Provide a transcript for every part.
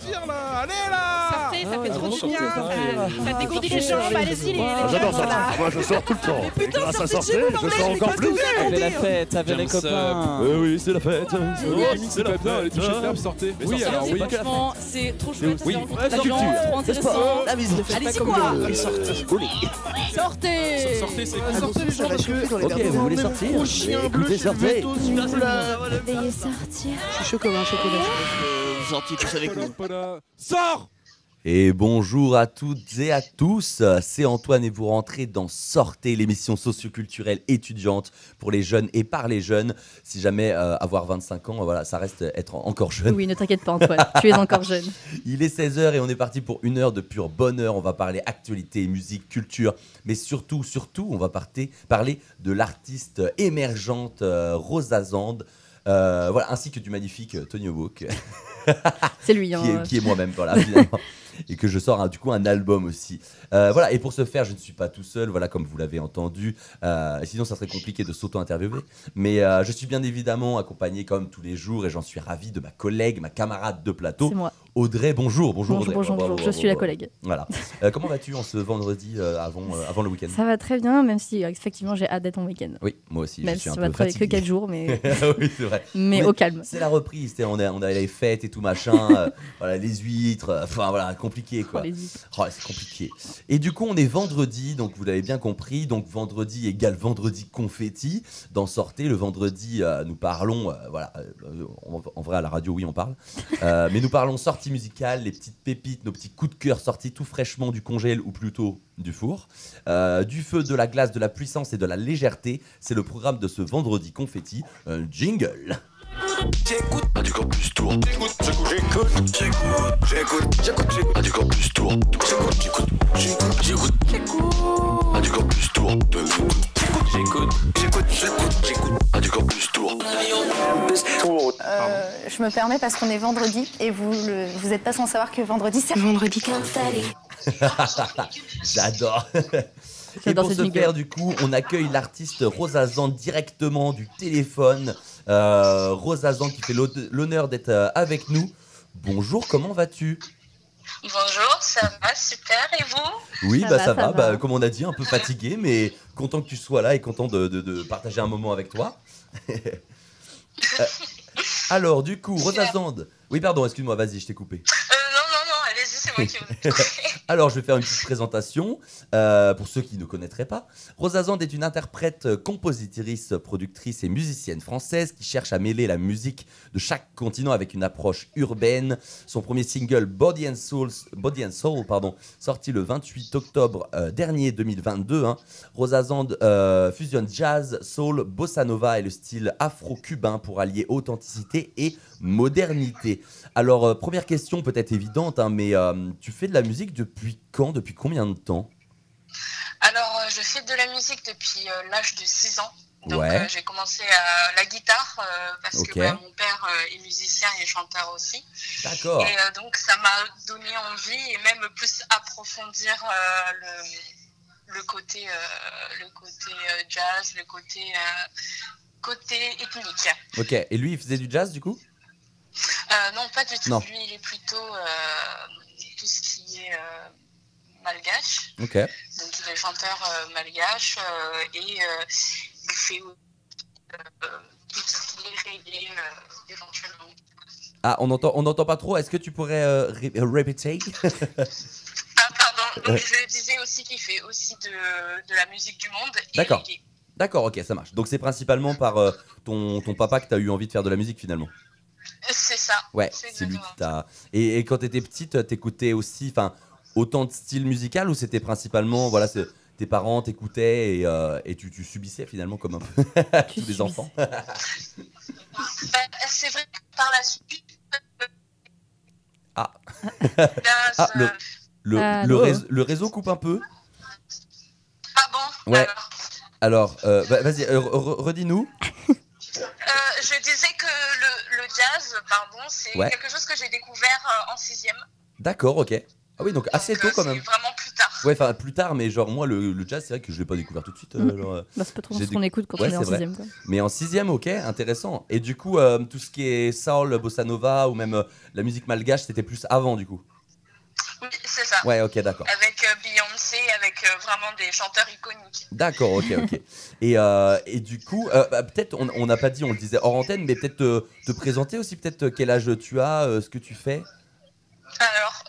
sortir là Allez là Sortez, ça fait Ah, trop du bien. sortez, Ça, ça dégourdit les jambes, allez-y les, Ah, J'adore ça. Moi, je sors tout le temps. Grâce à sortir, je sors encore plus. Avec la fête, avec les copains. Oui, c'est la fête. C'est pas bien, les touches fermes, sortez. Oui, Sortez. alors oui. Franchement, c'est trop chouette. Oui, c'est la trop intéressant. la. Allez-y quoi sortez. Sortez Sortez, c'est Sortez les que Ok, vous voulez sortir Gros chien bleu, sortez. Veuillez sortir. Je suis chaud comme un chocolat. Vous sortiez tous avec nous. Sors Et bonjour à toutes et à tous, c'est Antoine et vous rentrez dans Sortez, l'émission socioculturelle étudiante pour les jeunes et par les jeunes. Si jamais euh, avoir 25 ans, voilà, ça reste être encore jeune. Oui, ne t'inquiète pas Antoine, tu es encore jeune. Il est 16h et on est parti pour une heure de pur bonheur. On va parler actualité, musique, culture, mais surtout, surtout, on va parler de l'artiste émergente euh, Rosa Zand, euh, voilà, ainsi que du magnifique euh, Tony Hawk. C'est lui. Hein. qui est, moi-même, voilà, finalement. et que je sors un- du coup un album aussi. Euh, voilà, et pour ce faire, je ne suis pas tout seul, voilà, comme vous l'avez entendu. Euh, sinon, ça serait compliqué de s'auto-interviewer. Mais euh, je suis bien évidemment accompagné, comme tous les jours, et j'en suis ravi de ma collègue, ma camarade de plateau, C'est moi. Audrey. Bonjour, bonjour, Bonjour, Audrey. bonjour, bonjour. Je suis la collègue. Voilà. Euh, comment vas-tu en ce vendredi avant, avant le week-end? Ça va très bien, même si effectivement j'ai hâte d'être en week-end. Oui, moi aussi, Même je si suis un ça va travailler que fatigué. 4 jours, mais, oui, c'est vrai. mais Oui. au calme. C'est la reprise, on a, on a les fêtes et tout machin, voilà, les huîtres, enfin voilà, compliqué quoi. Oh, Oh, c'est compliqué. Et du coup, on est vendredi, donc vous l'avez bien compris. Donc vendredi égale vendredi confetti. Dans Sortez, le vendredi, euh, nous parlons, euh, voilà, euh, en, vrai à la radio, oui, on parle. Mais nous parlons sortie musicale, les petites pépites, nos petits coups de cœur sortis tout fraîchement du congèle ou plutôt du four. Du feu, de la glace, de la puissance et de la légèreté. C'est le programme de ce vendredi confetti. Un jingle. Ah, du campus tour. J'écoute, j'écoute, j'écoute, j'écoute, j'écoute, j'écoute. Ah, du campus tour. J'écoute, j'écoute, j'écoute, j'écoute. Ah, du campus tour. J'écoute, j'écoute, j'écoute, j'écoute. Ah, du campus tour. Euh, je me permets parce qu'on est vendredi et vous le, vous n'êtes pas sans savoir que vendredi c'est vendredi. J'adore. Et J'adore pour ce faire, du coup, on accueille l'artiste Rosa Zand directement du téléphone. Euh, Rosa Zand qui fait l'hon- l'honneur d'être euh, avec nous. Bonjour, comment vas-tu? Bonjour, ça va, super, et vous? Oui, Ça bah va, ça, ça va. va. Bah, comme on a dit, un peu fatigué, mais content que tu sois là et content de, de- de partager un moment avec toi. Euh, alors, du coup, Rosa Zand. Oui, pardon, excuse-moi, vas-y, je t'ai coupé. euh, Alors, je vais faire une petite présentation euh, pour ceux qui ne connaîtraient pas. Rosa Zand est une interprète, euh, compositrice, productrice et musicienne française qui cherche à mêler la musique de chaque continent avec une approche urbaine. Son premier single, Body and Soul, Body and sorti le 28 octobre euh, dernier 2022. hein. Rosa Zand euh, fusionne jazz, soul, bossa nova et le style afro-cubain pour allier authenticité et modernité. Alors, euh, première question peut-être évidente, hein, mais euh, tu fais de la musique depuis quand Depuis combien de temps? Alors, euh, je fais de la musique depuis l'âge de 6 ans. Donc, Ouais. j'ai commencé à la guitare parce que bah, mon père est musicien et chanteur aussi. D'accord. Et donc, ça m'a donné envie et même plus approfondir le, le côté, le côté jazz, le côté, côté ethnique. Ok, et lui, il faisait du jazz du coup? Non, pas du tout. Non. Lui, il est plutôt euh, tout ce qui est euh, malgache. Ok. Donc, il est chanteur euh, malgache euh, et euh, il fait euh, tout ce qui est euh, éventuellement. Ah, on entend, on n'entend pas trop. Est-ce que tu pourrais euh, ré- euh, répéter? Ah, pardon. Donc, je disais aussi qu'il fait aussi de, de la musique du monde. D'accord. D'accord, ok, ça marche. Donc c'est principalement par euh, ton, ton papa que tu as eu envie de faire de la musique finalement? C'est ça. Ouais, C'est lui qui t'a. Et, et quand tu étais petite, t'écoutais aussi, enfin, autant de styles musical ou c'était principalement, voilà, tes parents t'écoutaient et, euh, et tu, tu subissais finalement comme un peu tous les subissais. enfants. Bah, c'est vrai que par la suite. euh, Ah. Ah, le, euh, le, Ah, le, réseau, le réseau coupe un peu. Ah bon? Ouais. alors Alors, euh, va- vas-y, euh, re- redis-nous. Euh, je disais que le jazz, pardon, c'est Ouais. quelque chose que j'ai découvert euh, en sixième. D'accord, ok. Ah oui, donc assez Donc, tôt euh, quand même. vraiment plus tard. Ouais, enfin plus tard, mais genre moi le, le jazz, c'est vrai que je l'ai pas découvert tout de suite. euh, Mm. genre, Bah, c'est pas trop ce qu'on écoute quand Ouais, on est en vrai. sixième. Quoi. Mais en sixième, ok, intéressant. Et du coup, euh, tout ce qui est soul, bossa nova ou même euh, la musique malgache, c'était plus avant du coup? Oui, c'est ça. Ouais, ok, d'accord. Avec euh, Beyoncé, avec euh, vraiment des chanteurs iconiques. D'accord, ok, ok. Et, euh, et du coup, bah, peut-être, on n'a pas dit, on le disait hors antenne, mais peut-être te, te présenter aussi, peut-être quel âge tu as, ce que tu fais? Alors,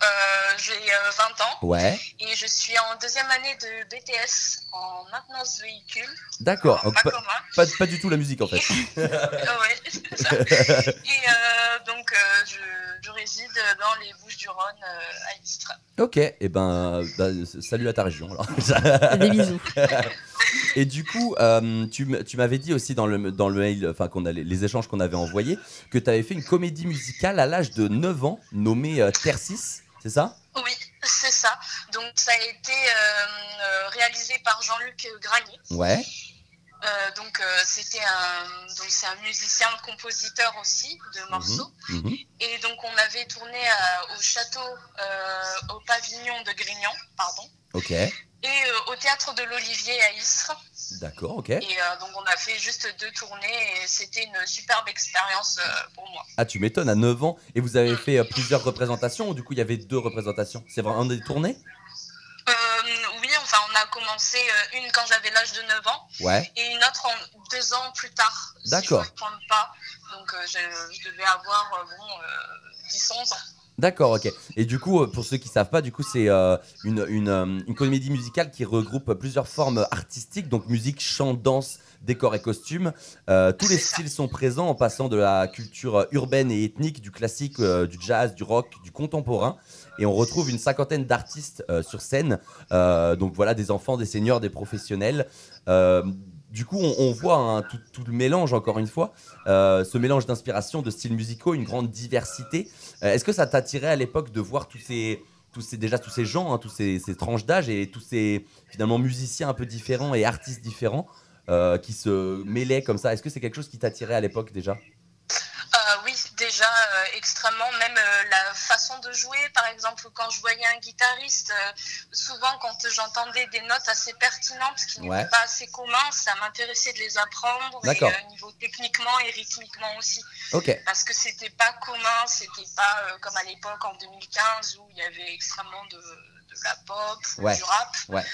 j'ai euh, 20 ans Ouais, et je suis en deuxième année de BTS en maintenance véhicule. d'accord. Pas pas, commun. pas, pas du tout la musique en fait. Ouais, c'est ça. Et euh, donc, euh, je, je réside dans les Bouches-du-Rhône euh, à Istres. ok, et ben, euh, bah, salut à ta région. alors. Des bisous. Et du coup, euh, tu, m'avais dit aussi dans le, dans le mail, enfin qu'on a les, les échanges qu'on avait envoyés, que tu avais fait une comédie musicale à l'âge de 9 ans, nommée euh, Tercis, c'est ça? Oui, c'est ça. Donc, ça a été euh, euh, réalisé par Jean-Luc Granier. Ouais, Euh, donc, euh, c'était un, donc c'est un musicien, compositeur aussi de morceaux. mhm. Et donc, on avait tourné à- au château, au pavillon de Grignan, pardon, ok, et euh, au théâtre de l'Olivier à Istres. d'accord, ok. Et euh, donc, on a fait juste deux tournées et c'était une superbe expérience euh, pour moi. Ah, tu m'étonnes, à 9 ans, et vous avez fait euh, plusieurs représentations, ou du coup il y avait deux représentations? C'est vraiment des tournées? Euh, oui, enfin, on a commencé une quand j'avais l'âge de 9 ans Ouais, et une autre en deux ans plus tard. D'accord. Si je ne me trompe pas. Donc, je, je devais avoir bon, euh, 10-11 ans. D'accord, ok. Et du coup, euh, pour ceux qui savent pas, du coup c'est euh, une, une, euh, une comédie musicale qui regroupe plusieurs formes artistiques, donc musique, chant, danse, décor et costume. Euh, tous les styles sont présents en passant de la culture urbaine et ethnique, du classique, euh, du jazz, du rock, du contemporain. Et on retrouve une cinquantaine d'artistes sur scène. Donc voilà, des enfants, des seniors, des professionnels. Du coup, on, on voit hein, tout, tout le mélange, encore une fois, euh, ce mélange d'inspiration, de styles musicaux, une grande diversité. Euh, Est-ce que ça t'attirait à l'époque de voir tous ces, tous ces, déjà tous ces gens, hein, tous ces, tranches d'âge et tous ces finalement musiciens un peu différents et artistes différents euh, qui se mêlaient comme ça? Est-ce que c'est quelque chose qui t'attirait à l'époque déjà? Euh, déjà euh, extrêmement. Même euh, la façon de jouer, par exemple, quand je voyais un guitariste, euh, souvent quand j'entendais des notes assez pertinentes qui n'étaient Ouais. pas assez communs, ça m'intéressait de les apprendre. Et niveau techniquement et rythmiquement aussi. Parce que c'était pas commun, c'était pas comme à l'époque en 2015 où il y avait extrêmement de, de la pop, ou Ouais. du rap. Ouais.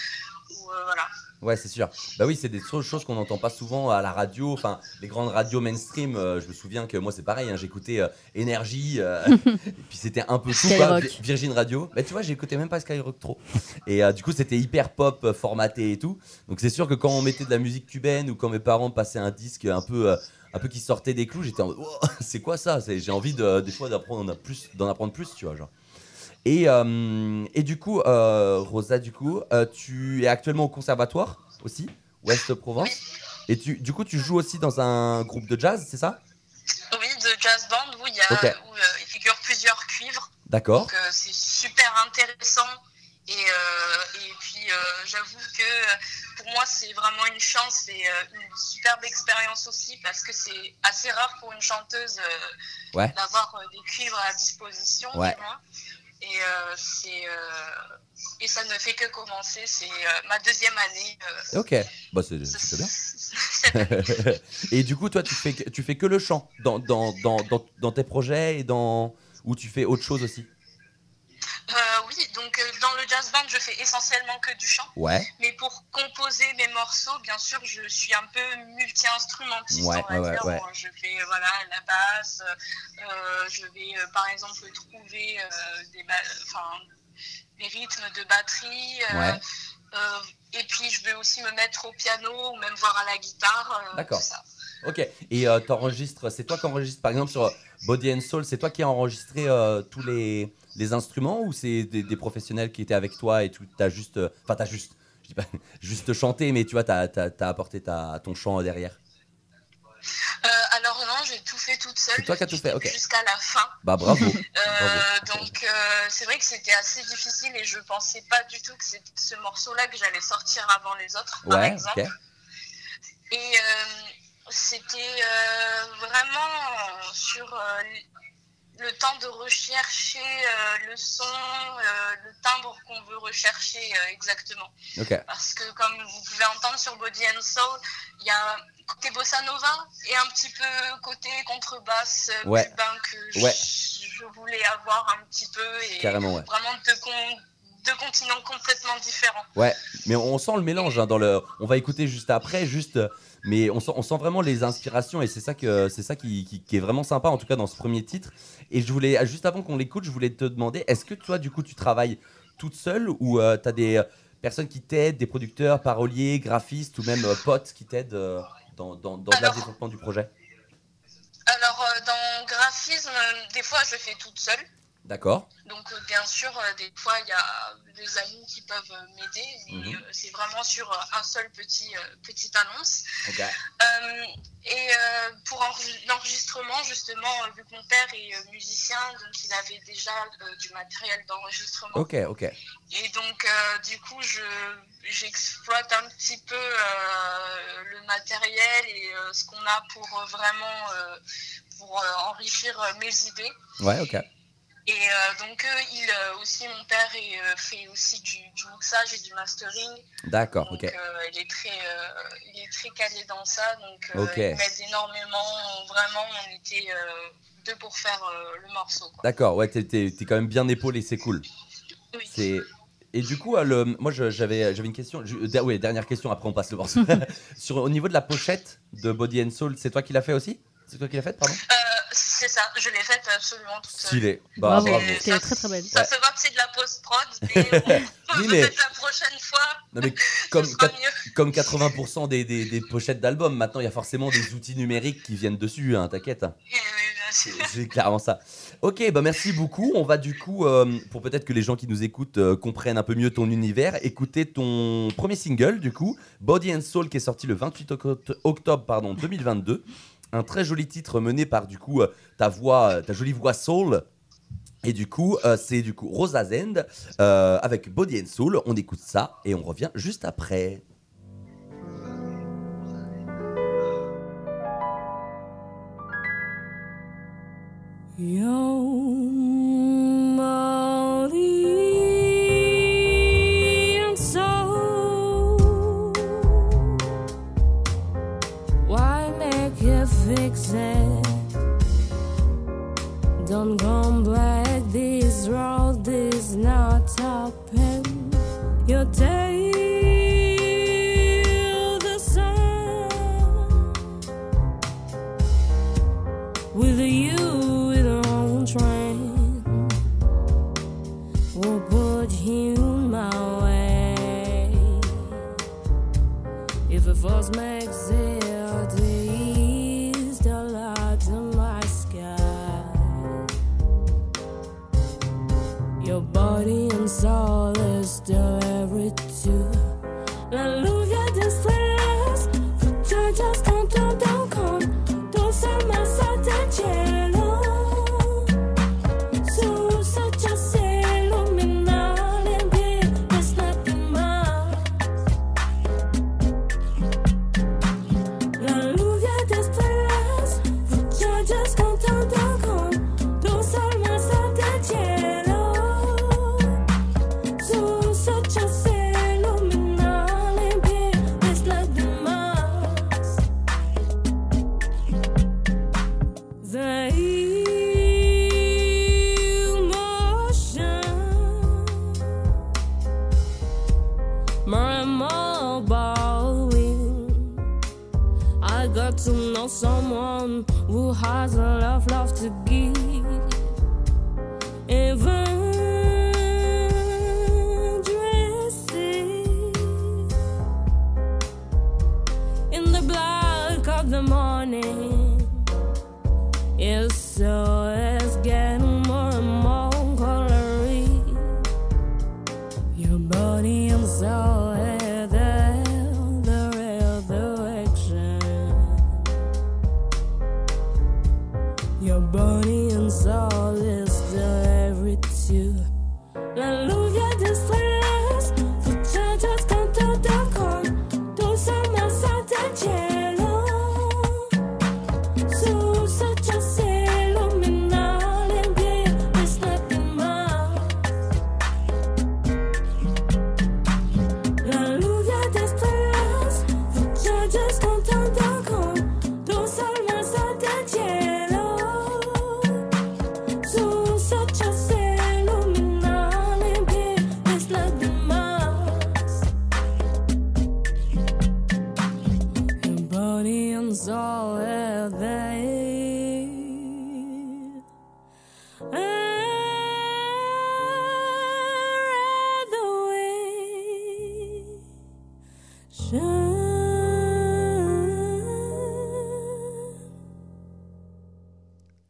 Ou, voilà. Ouais, c'est sûr. Bah oui, c'est des choses qu'on n'entend pas souvent à la radio, enfin, les grandes radios mainstream. euh, je me souviens que moi, c'est pareil, hein, j'écoutais euh, Énergie, euh, et puis c'était un peu tout, Virgin Radio. Mais tu vois, j'écoutais même pas Skyrock trop. Et du coup, c'était hyper pop, formaté et tout. Donc c'est sûr que quand on mettait de la musique cubaine ou quand mes parents passaient un disque un peu. un peu qui sortait des clous, j'étais en mode Oh, c'est quoi ça? J'ai envie de, des fois d'apprendre d'en apprendre plus, tu vois, genre. Et, euh, et du coup, euh, Rosa, du coup, euh, tu es actuellement au conservatoire aussi, Ouest Provence. Et tu, du coup, tu joues aussi dans un groupe de jazz, c'est ça? Oui, de jazz band où il y a où, il figure plusieurs cuivres. D'accord. Donc c'est super intéressant. Et, euh, et puis euh, j'avoue que pour moi c'est vraiment une chance et euh, une superbe expérience aussi parce que c'est assez rare pour une chanteuse Ouais. d'avoir des cuivres à disposition. Ouais. Et, euh, c'est, euh, et ça ne fait que commencer. C'est euh, ma deuxième année. Ok. Bah, c'est c'est bien. et du coup, toi, tu fais, que- tu fais que le chant dans, dans, dans, dans, dans tes projets et dans. Ou tu fais autre chose aussi? Donc euh, dans le jazz band, je fais essentiellement que du chant. Ouais. Mais pour composer mes morceaux, bien sûr, je suis un peu multi-instrumentiste, Ouais, on va ouais, dire. ouais. Moi, Je fais voilà, la basse, euh, je vais euh, par exemple trouver des, rythmes de batterie. Ouais. et puis je vais aussi me mettre au piano ou même voir à la guitare. D'accord. Ok. Et t'enregistres, c'est toi qui enregistres, par exemple, sur Body and Soul, c'est toi qui as enregistré tous les, les instruments ou c'est des, des professionnels qui étaient avec toi et tu t'as juste. euh, Enfin, t'as juste. Je dis pas juste chanté, mais tu vois, t'as as, apporté ta, ton chant derrière? Euh, alors non, j'ai tout fait toute seule. C'est toi qui as tout fait, ok. Jusqu'à la fin. Bah, bravo. Euh, Bravo. donc euh, c'est vrai que c'était assez difficile et je pensais pas du tout que c'était ce morceau-là que j'allais sortir avant les autres, par Ouais, exemple. ok. Et c'était vraiment sur le temps de rechercher euh, le son, euh, le timbre qu'on veut rechercher euh, exactement. Parce que comme vous pouvez entendre sur Body and Soul, il y a côté bossa nova et un petit peu côté contrebasse Ouais. cubain que je- Ouais. je, voulais avoir un petit peu et Carrément, ouais. vraiment deux, con- deux continents complètement différents. Ouais, mais on sent le mélange hein, dans le. On va écouter juste après, juste. Mais on sent, on sent vraiment les inspirations et c'est ça que c'est ça qui, qui- qui est vraiment sympa en tout cas dans ce premier titre. Et je voulais juste avant qu'on l'écoute, je voulais te demander, est-ce que toi du coup tu travailles toute seule ou tu as des euh, personnes qui t'aident, des producteurs, paroliers, graphistes ou même euh, potes qui t'aident euh, dans, dans, dans le développement du projet? Alors euh, dans graphisme, euh, des fois je fais toute seule. D'accord. Donc euh, bien sûr, euh, des fois il y a des amis qui peuvent euh, m'aider, mais Mhm. c'est vraiment sur un seul petit petite annonce. Ok. Euh, et pour enre- l'enregistrement, justement, vu que mon père est musicien, donc il avait déjà du matériel d'enregistrement. Ok, ok. Et donc, euh, du coup, je, j'exploite un petit peu euh, le matériel et ce qu'on a pour vraiment pour enrichir mes idées. Ouais, ok. Et euh, donc, euh, il euh, aussi, mon père est, fait aussi du, du mixage et du mastering. D'accord, ok. il, est très, il est très calé dans ça. Donc, euh, Ok. il m'aide énormément. Vraiment, on était deux pour faire le morceau. D'accord, ouais, t'es, t'es- t'es quand même bien épaulé, c'est cool. Oui. C'est et du coup, le... moi j'avais j'avais une question. Je- ouais, dernière question. Après on passe le morceau. Sur au niveau de la pochette de Body and Soul, c'est toi qui l'as fait aussi? C'est toi qui l'as faite, pardon Euh, c'est ça, je l'ai faite absolument toute seule. Stylé. Bah, Bravo, bravo. c'était très très belle. Ça Ouais. se voit que c'est de la post-prod, mais bon, Oui, mais- peut-être la prochaine fois, Non, mais comme, comme 80% des, des, des pochettes d'albums, maintenant il y a forcément des outils numériques qui viennent dessus, hein, t'inquiète. Et oui, bien sûr. C'est clairement ça. Ok, bah merci beaucoup. On va du coup, euh, pour peut-être que les gens qui nous écoutent euh, comprennent un peu mieux ton univers, écouter ton premier single du coup, Body and Soul, qui est sorti le 28 oct- octobre pardon, 2022. Un très joli titre mené par du coup euh, ta voix, euh, ta jolie voix soul. Et du coup, euh, c'est du coup Rosa Zend avec Body and Soul. On écoute ça et on revient juste après. You fix it? Don't come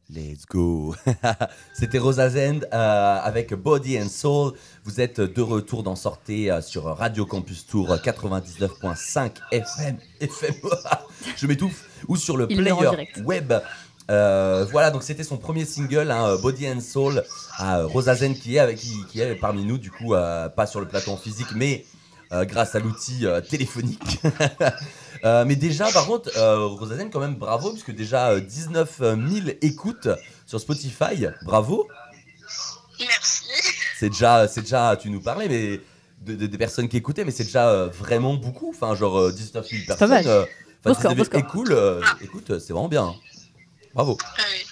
Let's go. C'était Rosa Zend euh, avec Body and Soul. Vous êtes de retour d'en sortez euh, sur Radio Campus Tour 99.5 FM. FM. Je m'étouffe. Ou sur le player web. Euh, voilà, donc c'était son premier single, hein, Body and Soul, Rosa Zen qui est parmi nous, du coup, pas sur le plateau en physique, mais euh, grâce à l'outil euh, téléphonique. Euh, mais déjà, par contre, euh, quand même, bravo, puisque déjà euh, 19 000 écoutes sur Spotify, bravo. Merci. C'est déjà, c'est déjà, tu nous parlais, mais de- de- des personnes qui écoutaient, mais c'est déjà euh, vraiment beaucoup. Enfin, genre euh, 19 000 pas personnes. mal. euh, Beau enfin, score, 19 000 beau score. écoutes, euh, écoute, c'est vraiment bien. Bravo. Ah oui.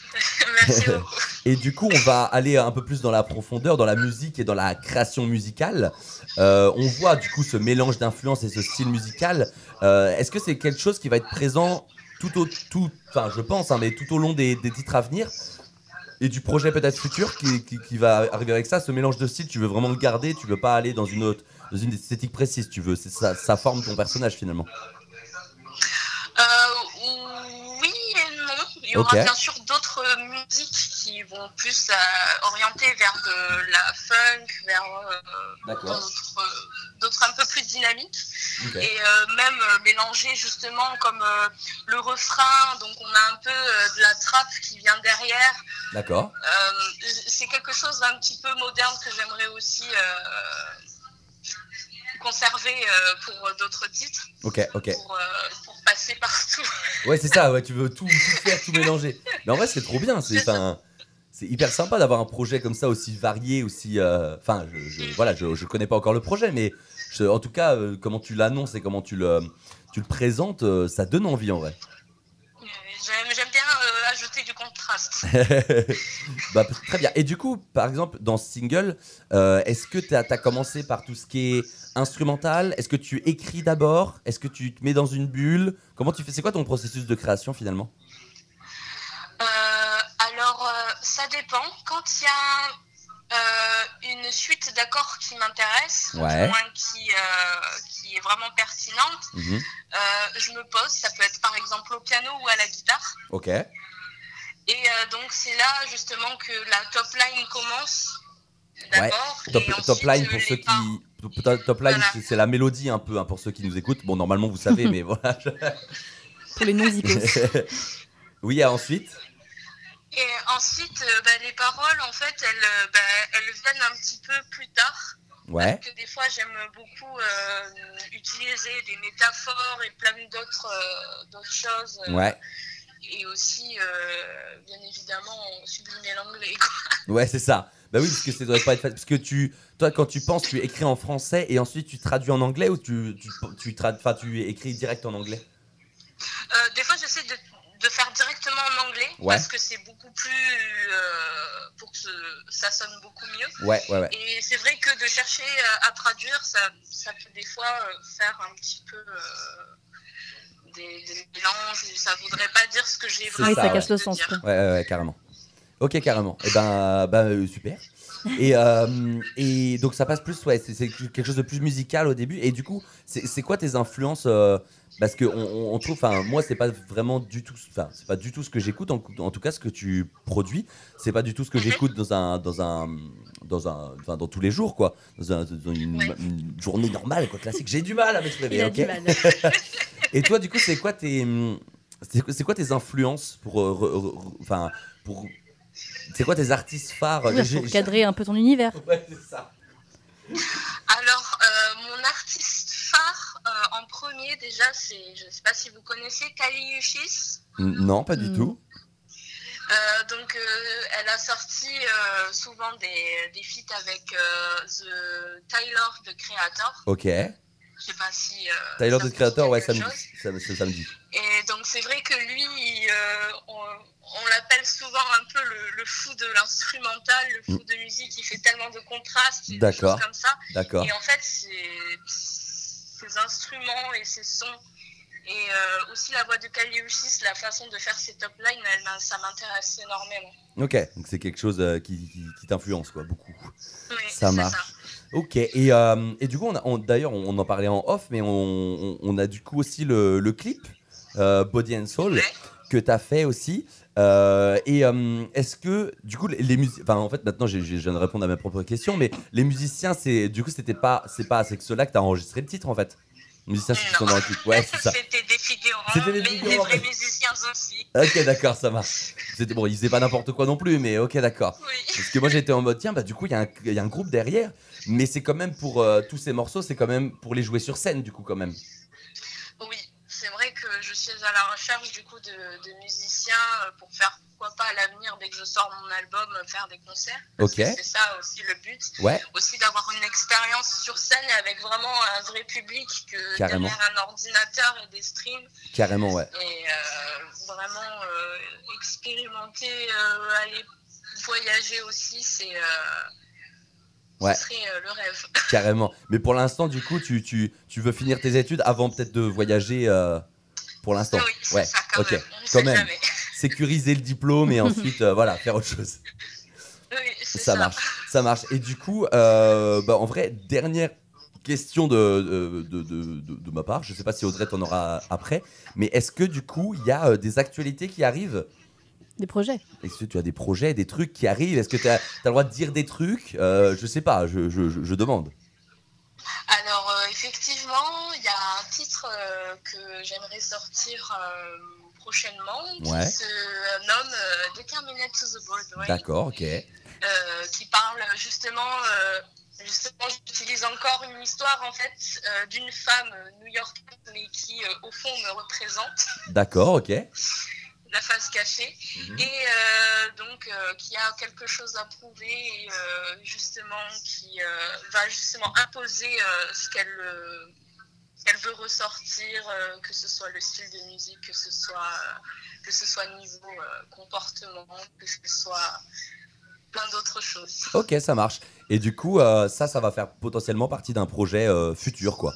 Et du coup, on va aller un peu plus dans la profondeur, dans la musique et dans la création musicale. Euh, on voit du coup ce mélange d'influences et ce style musical. Euh, Est-ce que c'est quelque chose qui va être présent tout au tout, enfin je pense, hein, mais tout au long des, des titres à venir et du projet peut-être futur qui, qui- va arriver avec ça, ce mélange de styles, tu veux vraiment le garder, tu veux pas aller dans une autre, dans une esthétique précise, tu veux, ça, forme ton personnage finalement. Euh. Il y aura bien sûr d'autres musiques qui vont plus euh, orienter vers de la funk, vers euh, d'autres euh, un peu plus dynamiques. Et euh, même euh, mélanger justement comme euh, le refrain, donc on a un peu euh, de la trappe qui vient derrière. D'accord. Euh, c'est quelque chose d'un petit peu moderne que j'aimerais aussi euh, conserver euh, pour d'autres titres, Ok, ok. pour, euh, pour passer partout. Ouais, c'est ça, ouais, tu veux tout, tout faire, tout mélanger. Mais en vrai, c'est trop bien. C'est, hyper sympa d'avoir un projet comme ça aussi varié, aussi. euh, Enfin, je, je- voilà, je, je connais pas encore le projet, mais je- en tout cas, comment tu l'annonces et comment tu le, tu le présentes, ça donne envie en vrai. Euh, J'aime j'aime bien euh, ajouter bah, très bien. Et du coup, par exemple, dans ce single, euh, est-ce que tu as, commencé par tout ce qui est instrumental? Est-ce que tu écris d'abord? Est-ce que tu te mets dans une bulle? Comment tu fais? C'est quoi ton processus de création finalement? Euh, alors, euh, ça dépend. Quand il y a euh, une suite d'accords qui m'intéresse, ou Ouais. qui, euh, qui est vraiment pertinente, Mhm. euh, je me pose. Ça peut être par exemple au piano ou à la guitare. Ok. Et euh, donc, c'est là justement que la top line commence. D'abord. Top, top line pour ceux qui. top- Top line, Voilà. c'est- la mélodie un peu hein, pour ceux qui nous écoutent. Bon, normalement, vous savez, mais voilà. Pour les non-zikos. oui, et ensuite? Et ensuite, euh, bah, les paroles, en fait, elles, euh, bah, elles viennent un petit peu plus tard. Ouais. Parce que des fois, j'aime beaucoup euh, utiliser des métaphores et plein d'autres euh, d'autres choses. euh, Ouais. Et aussi, euh, bien évidemment, sublimer l'anglais. Ouais, c'est ça. Bah oui, parce que ça doit pas être. Parce que tu, toi, quand tu penses, tu écris en français et ensuite tu traduis en anglais ou tu, tu, tu, trad- enfin, tu écris direct en anglais? Euh, des fois, j'essaie de, de faire directement en anglais Ouais. parce que c'est beaucoup plus. euh, pour que ça sonne beaucoup mieux. Ouais, ouais, ouais. Et c'est vrai que de chercher à traduire, ça, ça peut des fois faire un petit peu euh, des, des ça voudrait pas dire ce que j'ai vraiment Oui, ça ça, cache envie le sens. Ouais, ouais, ouais, carrément. Ok, carrément. Et ben, ben euh, super. Et, euh, et donc ça passe plus, ouais, c'est quelque chose de plus musical au début. Et du coup, c'est quoi tes influences euh, Parce que on, trouve, enfin, moi, c'est pas vraiment du tout, enfin, c'est pas du tout ce que j'écoute. En, en tout cas, ce que tu produis, c'est pas du tout ce que Mhm. j'écoute dans un, dans un, dans un, enfin, dans tous les jours, quoi. Dans, un- dans une, Ouais. une journée normale, quoi, classique. J'ai du mal à m'exprimer. Il a ok du mal. et toi, du coup, c'est quoi tes, c'est quoi- c'est quoi tes influences pour, euh, enfin, pour, c'est quoi tes artistes phares? Pour cadrer un peu ton univers. Ouais, c'est ça. Alors, euh, mon artiste phare euh, en premier, déjà, c'est, je ne sais pas si vous connaissez, Kali Uchis. Non, pas du Mm. tout. Euh, donc, euh, elle a sorti euh, souvent des, des feats avec euh, The Tyler, de Creator. Ok. Je sais pas si. euh, Tyler dit Creator, ouais, ça me dit. Et donc, c'est vrai que lui, il, euh, on, on l'appelle souvent un peu le, le fou de l'instrumental, le fou de musique. Il fait tellement de contrastes, et des D'accord. choses comme ça. D'accord. Et en fait, c'est ses instruments et ses sons. Et euh, aussi la voix de Kaliushis, la façon de faire ses top lines, elle ça m'intéresse énormément. Ok, donc c'est quelque chose euh, qui, qui, qui t'influence, quoi, beaucoup. Oui, Ça c'est marche. Ok, et, euh, et du coup, on a- on- d'ailleurs, on, en parlait en off, mais on, on- on a du coup aussi le, le clip euh, Body and Soul, que tu as fait aussi. Euh, et est-ce que, du coup, les, les musiciens. Enfin, en fait, maintenant, je viens de répondre à ma propre question, mais les musiciens, c'est du coup, c'était pas, c'est pas avec ceux-là que tu as enregistré le titre, en fait. Les musiciens qui sont dans le clip. Ouais, c'est ça. C'était des figurants, C'était des mais figurants, des vrais musiciens aussi. Ok, d'accord, ça marche. C'était bon, ils faisaient pas n'importe quoi non plus, mais ok, d'accord. Oui. Parce que moi, j'étais en mode, tiens, bah, du coup, il y, y a un groupe derrière, mais c'est quand même pour euh, tous ces morceaux, c'est quand même pour les jouer sur scène, du coup, quand même. Oui, c'est vrai que je suis à la recherche du coup de, de musiciens euh, pour faire pourquoi pas à l'avenir dès que je sors mon album euh, faire des concerts. Parce Ok. C'est ça aussi le but. Ouais. Aussi d'avoir une expérience sur scène avec vraiment un vrai public que Carrément. derrière un ordinateur et des streams Carrément, ouais. et euh, vraiment euh, expérimenter, aller voyager aussi, c'est Ouais. ce serait euh, le rêve. Carrément. Mais pour l'instant, du coup, tu, tu, tu veux finir tes études avant peut-être de voyager euh, pour l'instant. Oui, c'est ouais. ça quand ok. même. Quand même. jamais. Sécuriser le diplôme et ensuite, euh, voilà, faire autre chose. Oui, Ça marche. Ça marche. Et du coup, bah, en vrai, dernière question de, de, de, de- ma part. Je sais pas si Audrey t'en aura après. Mais est-ce que du coup, il y a des actualités qui arrivent Des projets. Est-ce que tu as des projets, des trucs qui arrivent Est-ce que tu as, le droit de dire des trucs? Euh, Je sais pas, je, je, je- je demande. Alors euh, effectivement, il y a un titre euh, que j'aimerais sortir euh, prochainement qui Ouais. se nomme euh, Determined to the Broadway, D'accord, ok. euh, qui parle justement, euh, justement j'utilise encore une histoire en fait euh, d'une femme new-yorkaise mais qui euh, au fond me représente, D'accord, ok. La face cachée, Mhm. et euh, donc euh, qui a quelque chose à prouver et euh, justement qui va justement imposer ce qu'elle qu'elle veut ressortir, euh, que ce soit le style de musique, que ce soit euh, que ce soit niveau euh, comportement, que ce soit plein d'autres choses. Ok, ça marche. Et du coup, ça, ça va faire potentiellement partie d'un projet futur, quoi.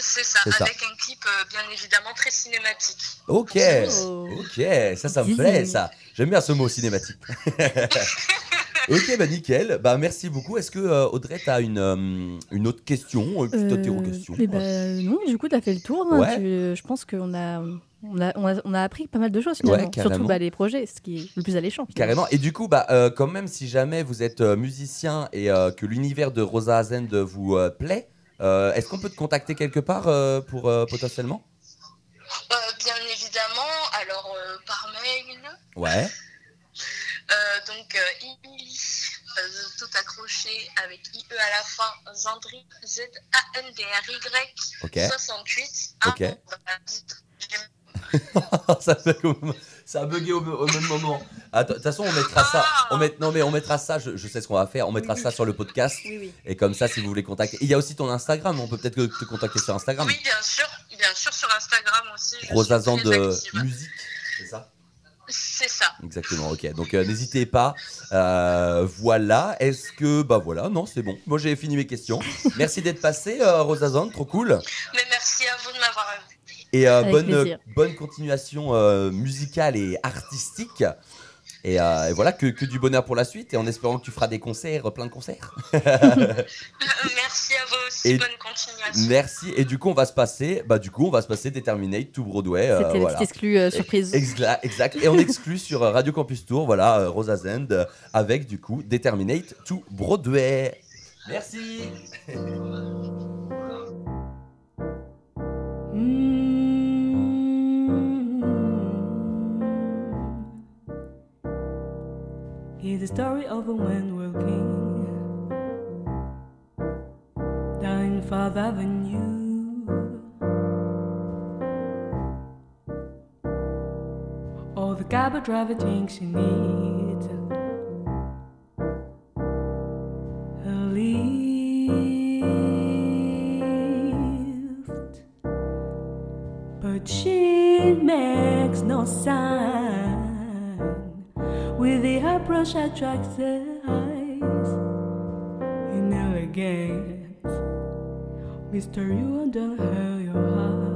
C'est ça, avec un clip euh, bien évidemment très cinématique. Ok, Oh. ok, ça, ça me plaît, ça. J'aime bien ce mot cinématique. ok, bah nickel. Bah merci beaucoup. Est-ce que euh, Audrey, t'as une, euh, une autre question, une petite Euh, interrogation mais bah, non, du coup, tu as fait le tour. hein. Ouais. Tu- je pense qu'on a, on a, on a, on a appris pas mal de choses finalement. Surtout bah, les projets, ce qui est le plus alléchant. finalement. Carrément. Et du coup, bah, euh, quand même, si jamais vous êtes euh, musicien et euh, que l'univers de Rosa Azend vous euh, plaît, euh, est-ce qu'on peut te contacter quelque part euh, pour euh, potentiellement? Euh, bien évidemment, alors par mail, Ouais. donc Emily, tout accroché avec IE à la fin, Zandri, Z-A-N-D-R-Y, Ok. 68. Ok. Ah, ça, au moment- ça a bugué au, au même moment. De toute façon, on mettra ça. On met, non, mais on mettra ça. Je, je sais ce qu'on va faire. On mettra ça sur le podcast. Oui, oui. Et comme ça, si vous voulez contacter. Il y a aussi ton Instagram. On peut peut-être te contacter sur Instagram. Oui, bien sûr, bien sûr, sur Instagram aussi. Rosazan de active. musique. C'est ça? C'est ça. Exactement. Ok. Donc euh, n'hésitez pas. Euh, voilà. Est-ce que bah voilà. Non, c'est bon. Moi, j'ai fini mes questions. Merci d'être passé, euh, Rosazan. Trop cool. Mais merci à vous de m'avoir invité. Et euh, bonne, plaisir. bonne continuation euh, musicale et artistique. Et, euh, et voilà, que, que du bonheur pour la suite. Et en espérant que tu feras des concerts, plein de concerts. Merci à vous aussi, Et- bonne continuation. Merci. Et du coup, on va se passer, bah, du coup, on va se passer Determinate to Broadway. C'était voilà. euh, surprise. Exa- Exact. Et on exclut sur Radio Campus Tour, voilà, euh, Rosa Zend, euh, avec du coup Determinate to Broadway. Merci. Here's the story of a Wentworth king down Five Avenue. All the cab driver thinks she needs a lift, but she makes no sign. With the approach, attracts the eyes. In Inelegant, Mister, you don't hurt your heart.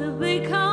To become?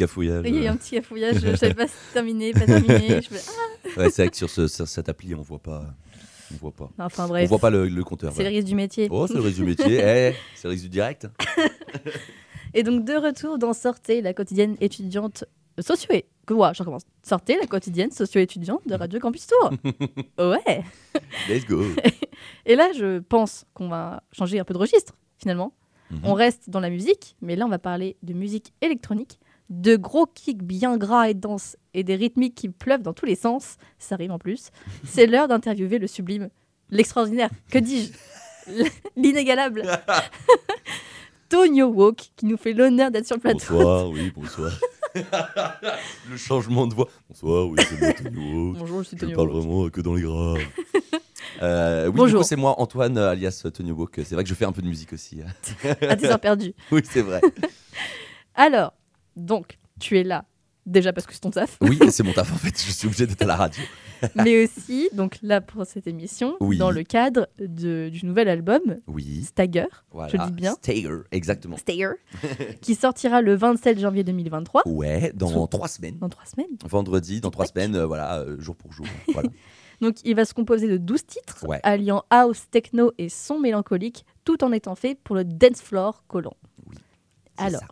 Cafouillage. Il y a eu un petit cafouillage, je savais pas si terminé, pas terminé. Je ah. Ouais, c'est vrai que sur, ce- sur cette appli, on voit pas. On voit pas. Enfin On voit pas le, le compteur. c'est le risque du métier. Oh, c'est le risque du métier. Eh, c'est le risque du direct. Et donc de retour dans Sortez, la quotidienne étudiante euh, socio et quoi, je recommence. Sortez, la quotidienne socio-étudiante de Radio Campus Tour. ouais. Let's go. Et là, je pense qu'on va changer un peu de registre finalement. Mhm. On reste dans la musique, mais là, on va parler de musique électronique, de gros kicks bien gras et denses et des rythmiques qui pleuvent dans tous les sens. Ça rime en plus. C'est l'heure d'interviewer le sublime, l'extraordinaire, que dis-je L'inégalable Tonio Walk, qui nous fait l'honneur d'être sur le plateau. Bonsoir, oui, bonsoir. le changement de voix. Bonsoir, oui, c'est moi, Tony Hawk. Bonjour, je suis Je Tonio parle Walk. vraiment que dans les graves. Euh, oui, Bonjour. c'est moi, Antoine, euh, alias Tony Walk. C'est vrai que je fais un peu de musique aussi. hein. À tes heures perdues. oui, c'est vrai. Alors, donc, tu es là, déjà parce que c'est ton taf, Oui, c'est mon taf en fait. Je suis obligé d'être à la radio. mais aussi, donc là pour cette émission, Oui. dans le cadre de- du nouvel album Oui, Stagger, voilà. je dis bien. Stayer, exactement. Stagger, qui sortira le 27 janvier 2023, Ouais, dans Sous- trois semaines. dans trois semaines. Vendredi, dans trois semaines, euh, voilà, euh, jour pour jour. Voilà. Donc il va se composer de 12 titres, Ouais. alliant house, techno et son mélancolique, tout en étant fait pour le dance floor collant. C'est Alors, ça.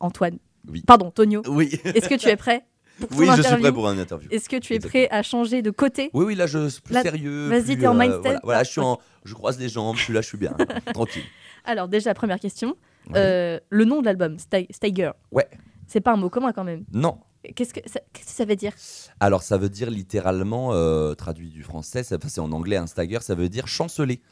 Antoine, Oui. pardon, Tonio, Oui, est-ce que tu es prêt pour oui je suis prêt pour un interview. Est-ce que tu es Exactement. prêt à changer de côté Oui, oui, là, je suis plus Là, sérieux. vas-y, t'es en euh, mindset. Voilà, voilà, je suis en, je croise les jambes, je suis là, je suis bien, tranquille. Alors déjà, première question, Ouais. Euh, le nom de l'album, Sta- Steiger, Ouais. c'est pas un mot commun quand même. Non. Qu'est-ce que ça, qu'est-ce que ça veut dire? Alors, ça veut dire littéralement, euh, traduit du français, ça- c'est en anglais, un stagger, ça veut dire chanceler.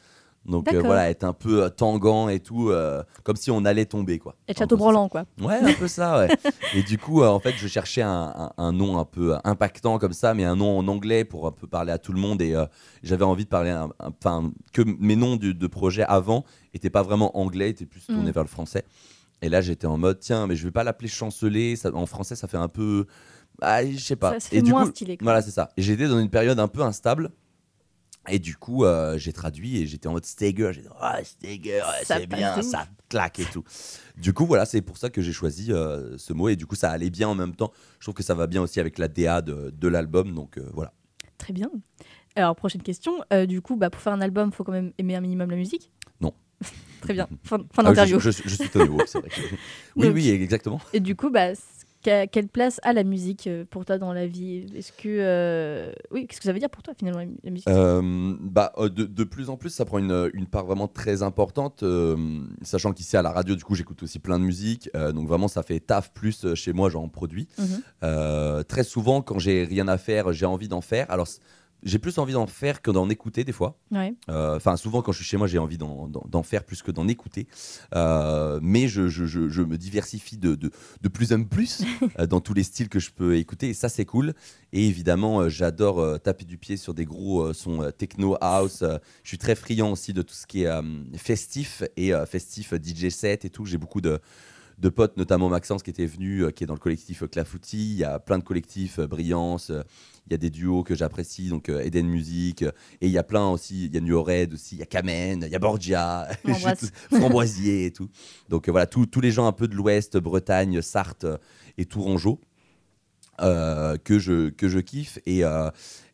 Donc euh, voilà, être un peu euh, tangant et tout, euh, comme si on allait tomber, quoi. En château branlant, quoi. Ouais, un peu ça, ouais. et du coup, euh, en fait, je cherchais un, un- un nom un peu impactant comme ça, mais un nom en anglais pour un peu parler à tout le monde. Et j'avais envie de parler, enfin, que mes noms du- de projet avant étaient pas vraiment anglais, étaient plus tournés Mm. vers le français. Et là, j'étais en mode, tiens, mais je vais pas l'appeler chanceler. Ça, en français, ça fait un peu, ah, je sais pas. Ça se fait et du moins coup, stylé, quoi. Voilà, c'est ça. Et j'étais dans une période un peu instable. Et du coup, euh, j'ai traduit et j'étais en mode Steiger. J'ai dit, ah, ouais, Ça c'est bien, ça claque et tout. Du coup, voilà, c'est pour ça que j'ai choisi euh, ce mot. Et du coup, ça allait bien en même temps. Je trouve que ça va bien aussi avec la DA de, de l'album. Donc euh, voilà. Très bien. Alors, prochaine question. Du coup, bah, pour faire un album, il faut quand même aimer un minimum la musique? Non. Très bien. Fin, fin Ah d'interview. je, je- je suis Tony Hawk, c'est vrai. que- Oui, Donc- oui, exactement. Et du coup, bah, quelle place a la musique euh, pour toi dans la vie? Est-ce que euh, oui, qu'est-ce que ça veut dire pour toi finalement la mu- la musique? Euh, bah, de, de plus en plus, ça prend une, une part vraiment très importante, euh, sachant qu'ici à la radio, du coup, j'écoute aussi plein de musique, donc vraiment, ça fait taf plus chez moi, j'en produis. Euh, très souvent, quand j'ai rien à faire, j'ai envie d'en faire. Alors, j'ai plus envie d'en faire que d'en écouter des fois. Ouais. Euh, Enfin, souvent quand je suis chez moi, j'ai envie d'en- faire plus que d'en écouter. Euh, mais je, je- je- je me diversifie de, de, de plus en plus euh, dans tous les styles que je peux écouter. Et ça, c'est cool. Et évidemment, j'adore taper du pied sur des gros sons techno house. Je suis très friand aussi de tout ce qui est festif et festif DJ set et tout. J'ai beaucoup de de potes, notamment Maxence qui était venu, euh, qui est dans le collectif euh, Clafoutis. Il y a plein de collectifs, euh, Brillance. il y a des duos que j'apprécie, donc Eden Music. et il y a plein aussi. Il y a New Red aussi. Il y a Kamen, il y a Borgia. Framboisier et tout. Donc voilà, tous tous les gens un peu de l'Ouest, Bretagne, Sarthe et Tourangeau euh, que, je, que je kiffe. Et, euh,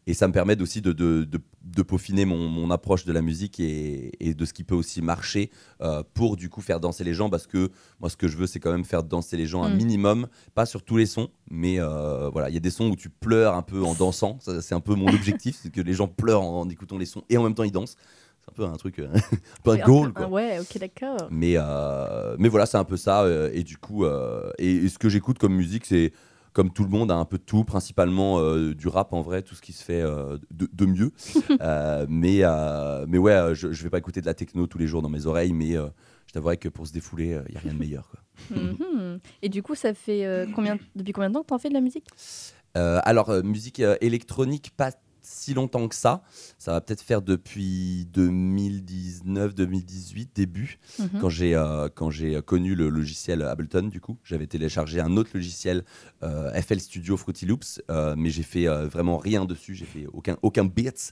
et ça me permet aussi de, de, de- de peaufiner mon, mon approche de la musique et, et de ce qui peut aussi marcher euh, pour du coup faire danser les gens. Parce que moi, ce que je veux, c'est quand même faire danser les gens un Mm. minimum, pas sur tous les sons, mais euh, voilà, il y a des sons où tu pleures un peu en dansant. C'est un peu mon objectif, c'est que les gens pleurent en, en écoutant les sons et en même temps ils dansent. C'est un peu un truc, euh, un peu un goal. Quoi. ah ouais, ok, d'accord. Mais, euh, mais voilà, c'est un peu ça. euh, et du coup, euh, et, et ce que j'écoute comme musique, c'est comme tout le monde, un peu de tout, principalement euh, du rap en vrai, tout ce qui se fait euh, de, de mieux. Euh, mais, mais ouais, je, je vais pas écouter de la techno tous les jours dans mes oreilles, mais je t'avouerai que pour se défouler, il n'y a rien de meilleur. Quoi. Mhm. Et du coup, ça fait combien depuis combien de temps que t'en fais de la musique? Alors, musique électronique, pas si longtemps que ça. Ça va peut-être faire depuis 2019-2018, début. Mhm. quand j'ai euh, quand j'ai connu le logiciel Ableton du coup j'avais téléchargé un autre logiciel euh, FL Studio Fruity Loops euh, mais j'ai fait vraiment rien dessus j'ai fait aucun aucun beats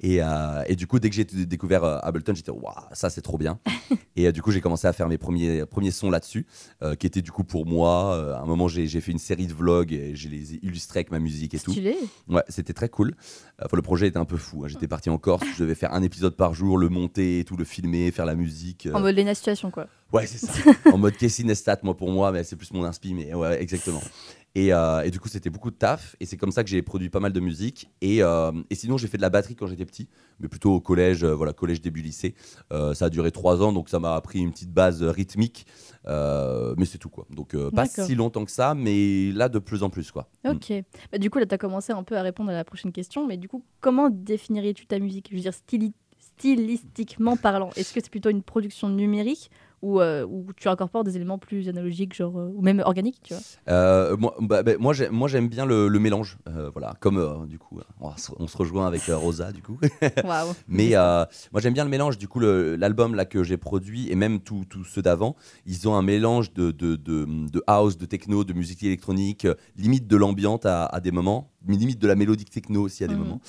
et, et du coup dès que j'ai découvert Ableton j'étais waouh ça c'est trop bien et du coup j'ai commencé à faire mes premiers premiers sons là-dessus qui étaient du coup pour moi à un moment j'ai fait une série de vlogs et je les ai illustrés avec ma musique et tout. Ouais, c'était très cool. Enfin, le projet était un peu fou. hein. J'étais parti en Corse, je devais faire un épisode par jour, le monter et tout, le filmer, faire la musique. euh. En mode Lena Situation, quoi. Ouais, c'est ça. en mode Casey Nestat, moi pour moi, mais c'est plus mon inspi, mais ouais, exactement. Et, euh, et du coup, c'était beaucoup de taf. Et c'est comme ça que j'ai produit pas mal de musique. Et, euh, et sinon, j'ai fait de la batterie quand j'étais petit, mais plutôt au collège, euh, voilà, collège début lycée. Ça a duré trois ans, donc ça m'a appris une petite base rythmique. Mais c'est tout, quoi. Donc, pas si longtemps que ça, mais là, de plus en plus, quoi. Mm. Ok. Bah, du coup, là, tu as commencé un peu à répondre à la prochaine question. Mais du coup, comment définirais-tu ta musique? Je veux dire, styli- stylistiquement parlant. Est-ce que c'est plutôt une production numérique ou euh, où tu incorpores des éléments plus analogiques, genre, euh, ou même organiques, tu vois Euh, moi, bah, bah, moi, j'ai- moi, j'aime bien le, le mélange. Euh, voilà, comme du coup, on, se- on se rejoint avec Rosa, du coup. Mais moi, j'aime bien le mélange. Du coup, l'album là que j'ai produit et même tous ceux d'avant, ils ont un mélange de, de, de, de house, de techno, de musique électronique, limite de l'ambiante à, à des moments, limite de la mélodique techno aussi à des Mhm. moments.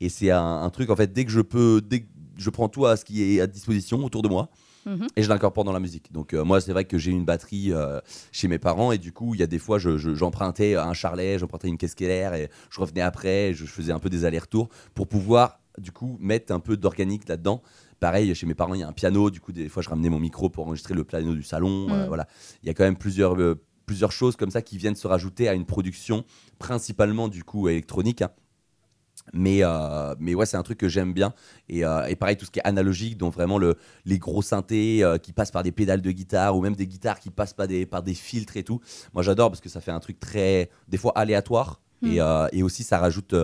Et c'est un, un truc, en fait, dès que je peux, dès que je prends tout à ce qui est à disposition autour de moi, Mhm. et je l'incorpore dans la musique. Donc euh, moi, c'est vrai que j'ai une batterie euh, chez mes parents et du coup, il y a des fois, je- je- j'empruntais un charlet, j'empruntais une caisse Keller et je revenais après, je, je faisais un peu des allers-retours pour pouvoir du coup mettre un peu d'organique là-dedans. Pareil, chez mes parents, il y a un piano. Du coup, des fois, je ramenais mon micro pour enregistrer le piano du salon. euh, Mm. voilà, il y a quand même plusieurs plusieurs choses comme ça qui viennent se rajouter à une production principalement du coup électronique. hein. Mais, euh, mais ouais, c'est un truc que j'aime bien. Et, euh, et pareil, tout ce qui est analogique, donc vraiment le, les gros synthés euh, qui passent par des pédales de guitare ou même des guitares qui passent par des, par des filtres et tout. Moi, j'adore parce que ça fait un truc très, des fois, aléatoire. Mm. Et, et aussi, ça rajoute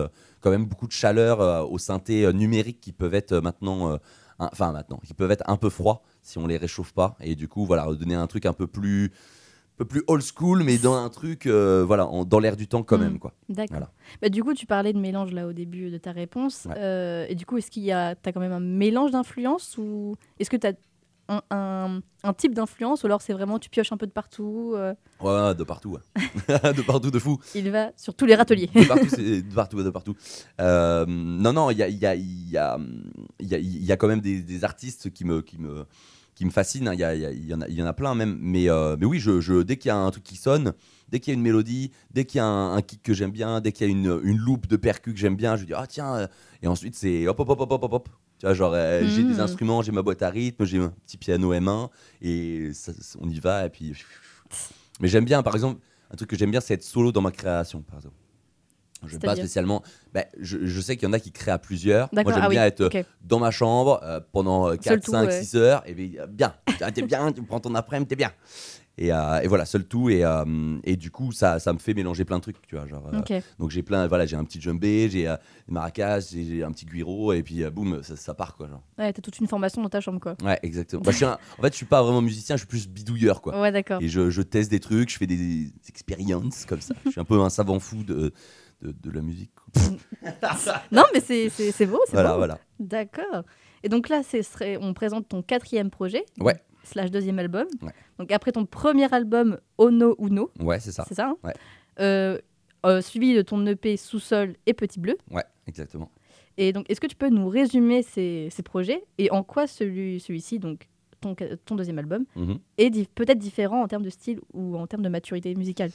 quand même beaucoup de chaleur aux synthés numériques qui peuvent être maintenant, enfin maintenant, qui peuvent être un peu froids si on les réchauffe pas. Et du coup, voilà, donner un truc un peu plus, peu plus old school, mais dans un truc, euh, voilà, en- dans l'air du temps quand Mm. même, quoi. D'accord. Voilà. Bah, du coup, tu parlais de mélange là au début de ta réponse. Ouais. Euh, et du coup, est-ce qu'il y a, as quand même un mélange d'influences ou est-ce que tu as un, un- un type d'influence ou alors c'est vraiment tu pioches un peu de partout euh, Ouais, de partout, ouais. de partout, de fou. Il va sur tous les râteliers. de partout, c'est de partout, de partout. Euh, non, non, il y a, il y, a, il y, a, y a quand même des, des artistes qui me, qui me, qui me fascinent. hein. Il y, il y, y en a, il y en a plein même. Mais, euh, mais oui, je, je, dès qu'il y a un truc qui sonne, dès qu'il y a une mélodie, dès qu'il y a un, un kick que j'aime bien, dès qu'il y a une, une loupe de percu que j'aime bien, je dis ah tiens. euh, Et ensuite c'est hop hop hop hop hop hop. Tu vois, genre euh, j'ai des instruments, j'ai ma boîte à rythme, j'ai un petit piano M1 et ça- on y va et puis. Mais j'aime bien, par exemple, un truc que j'aime bien, c'est être solo dans ma création, par exemple. Je pas spécialement. bah, je, je sais qu'il y en a qui créent à plusieurs. Moi, j'aime ah oui, bien être euh, dans ma chambre euh, pendant euh, 4, Seul tout, 5, ouais. 6 heures. Et bien, euh, bien, Ah, t'es bien, tu prends ton après-midi, t'es bien. Et, euh, et voilà, seul tout. Et, euh, et du coup, ça, ça me fait mélanger plein de trucs, tu vois. Genre, donc j'ai plein, voilà, j'ai un petit djembé, j'ai des maracas, j'ai un petit guiro, et puis boum, ça, ça part quoi. Genre. Ouais, t'as toute une formation dans ta chambre, quoi. Ouais, exactement. Bah, je suis un- en fait, je suis pas vraiment musicien, je suis plus bidouilleur quoi. Ouais, d'accord. Et je, je teste des trucs, je fais des expériences comme ça. Je suis un peu un savant fou de, de, de la musique. Non, mais c'est beau, c'est Voilà, beau. voilà. D'accord. Et donc là, serait, on présente ton quatrième projet. Ouais. Slash deuxième album. Ouais. Donc après ton premier album, Ono Uno. Ouais, c'est ça. C'est ça hein Ouais. Euh, euh, Suivi de ton EP Sous-sol et Petit Bleu. Ouais, exactement. Et donc, est-ce que tu peux nous résumer ces, ces projets et en quoi celui, celui-ci, donc ton, ton deuxième album, Mhm. est di- peut-être différent en termes de style ou en termes de maturité musicale?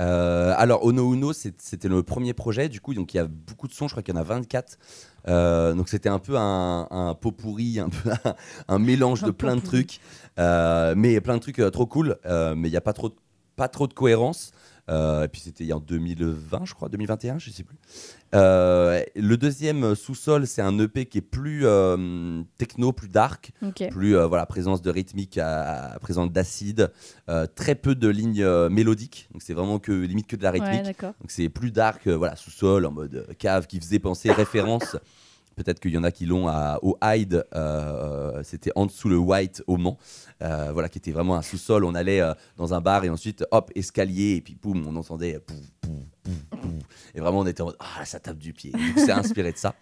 Euh, alors, Ono Uno, c'était le premier projet, du coup, donc il y a beaucoup de sons, je crois qu'il y en a 24. Euh, donc c'était un peu un, un pot pourri, un peu un, un mélange de plein de trucs, euh, mais plein de trucs trop cool, mais il n'y a pas trop, pas trop de cohérence. Euh, et puis c'était en 2020, je crois, 2021, je sais plus. Euh, le deuxième sous-sol, c'est un EP qui est plus euh, techno, plus dark, plus voilà présence de rythmique, à, à- présence d'acide, très peu de lignes mélodiques. Donc c'est vraiment que limite que de la rythmique. donc c'est plus dark, voilà sous-sol en mode cave qui faisait penser référence. Peut-être qu'il y en a qui l'ont au Hyde, euh, c'était en dessous le White au Mans, euh, voilà, qui était vraiment un sous-sol. On allait euh, dans un bar et ensuite, hop, escalier, et puis boum, on entendait pouf, pouf, pouf. Et vraiment, on était en mode, ah, ça tape du pied. C'est inspiré de ça.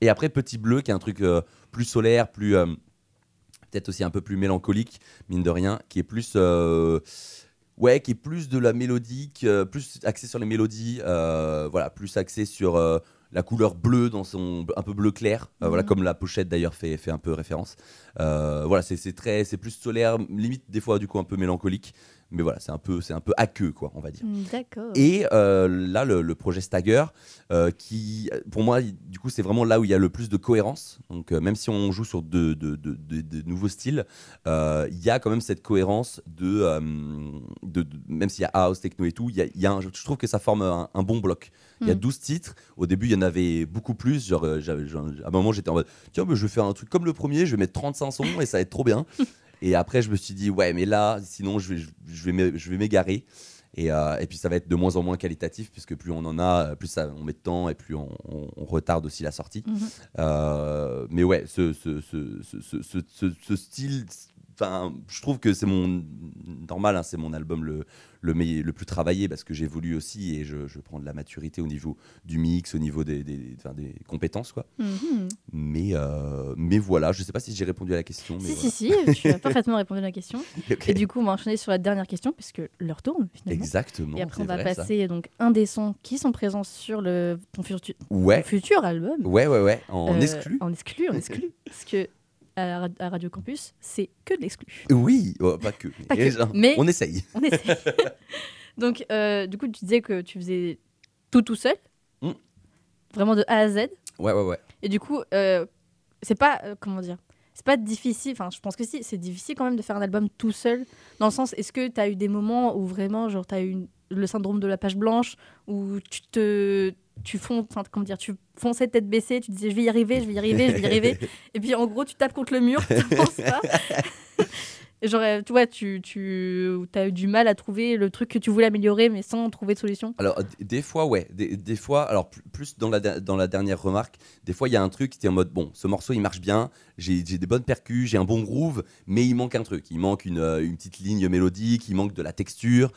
Et après, Petit Bleu, qui est un truc euh, plus solaire, plus. euh, peut-être aussi un peu plus mélancolique, mine de rien, qui est plus. euh, Ouais, qui est plus de la mélodique, euh, plus axé sur les mélodies, euh, voilà, plus axé sur euh, la couleur bleue dans son un peu bleu clair, euh, voilà Mhm. comme la pochette d'ailleurs fait, fait un peu référence. Euh, voilà, c'est c'est très, c'est plus solaire, limite des fois du coup un peu mélancolique, mais voilà, c'est un peu, c'est un peu aqueux quoi, on va dire. Mm, D'accord. Et euh, là, le, le projet Stagger, euh, qui, pour moi, du coup, c'est vraiment là où il y a le plus de cohérence. Donc, euh, même si on joue sur de, de- de- de- de nouveaux styles, il y a quand même cette cohérence de, même s'il y a house, techno et tout, il y a, il y a un- je trouve que ça forme un, un bon bloc. Il y a Mm. 12 titres. Au début, il y en avait beaucoup plus. Genre, à un moment, j'étais en mode, tiens, mais je vais faire un truc comme le premier, je vais mettre 35 sons et ça va être trop bien. Et après, je me suis dit, ouais, mais là, sinon, je vais, je vais je vais m'égarer. Et, euh, et puis, ça va être de moins en moins qualitatif, puisque plus on en a, plus ça, on met de temps et plus on, on- on retarde aussi la sortie. Mhm. Euh, mais ouais, ce- ce- ce- ce style, enfin, je trouve que c'est mon normal, hein, c'est mon album le, le, plus travaillé parce que j'évolue aussi et je, je prends de la maturité au niveau du mix, au niveau des, des, compétences. Quoi. Mhm. Mais, euh, mais voilà, je sais pas si j'ai répondu à la question. Mais Si, voilà. si, si, tu as parfaitement répondu à la question. Et du coup, on va enchaîner sur la dernière question, puisque l'heure tourne finalement. Exactement. Et après, on va vrai, ça. passer donc un des sons qui sont présents sur le, ton, futu- ton Ouais, futur album. ouais, ouais, ouais, en Euh, exclu. En exclu, en exclu. parce que à, Radio Campus, c'est que de l'exclu. Oui, oh, pas que. Pas que, Et genre, mais- On essaye. On essaie. donc, euh, du coup, tu disais que tu faisais tout tout seul. Mm. Vraiment de A à Z. Ouais, ouais, ouais. Et du coup, euh, c'est pas. euh, comment dire C'est pas difficile. Enfin, je pense que si, c'est difficile quand même de faire un album tout seul. Dans le sens, est-ce que tu as eu des moments où vraiment, genre, tu as eu une- le syndrome de la page blanche, où tu te. Tu enfin, comment dire, tu fonçais tête baissée, tu disais je vais y arriver, je vais y arriver, je vais y arriver. Et puis en gros, tu tapes contre le mur, tu penses pas. Et genre, euh, tu vois, tu, tu as eu du mal à trouver le truc que tu voulais améliorer, mais sans trouver de solution. Alors, des fois, ouais. Des, des fois, alors pl- plus dans la, dans la dernière remarque, des fois, il y a un truc, tu es en mode, bon, ce morceau, il marche bien, j'ai j'ai des bonnes percus, j'ai un bon groove, mais il manque un truc. Il manque une, euh, une petite ligne mélodique, il manque de la texture,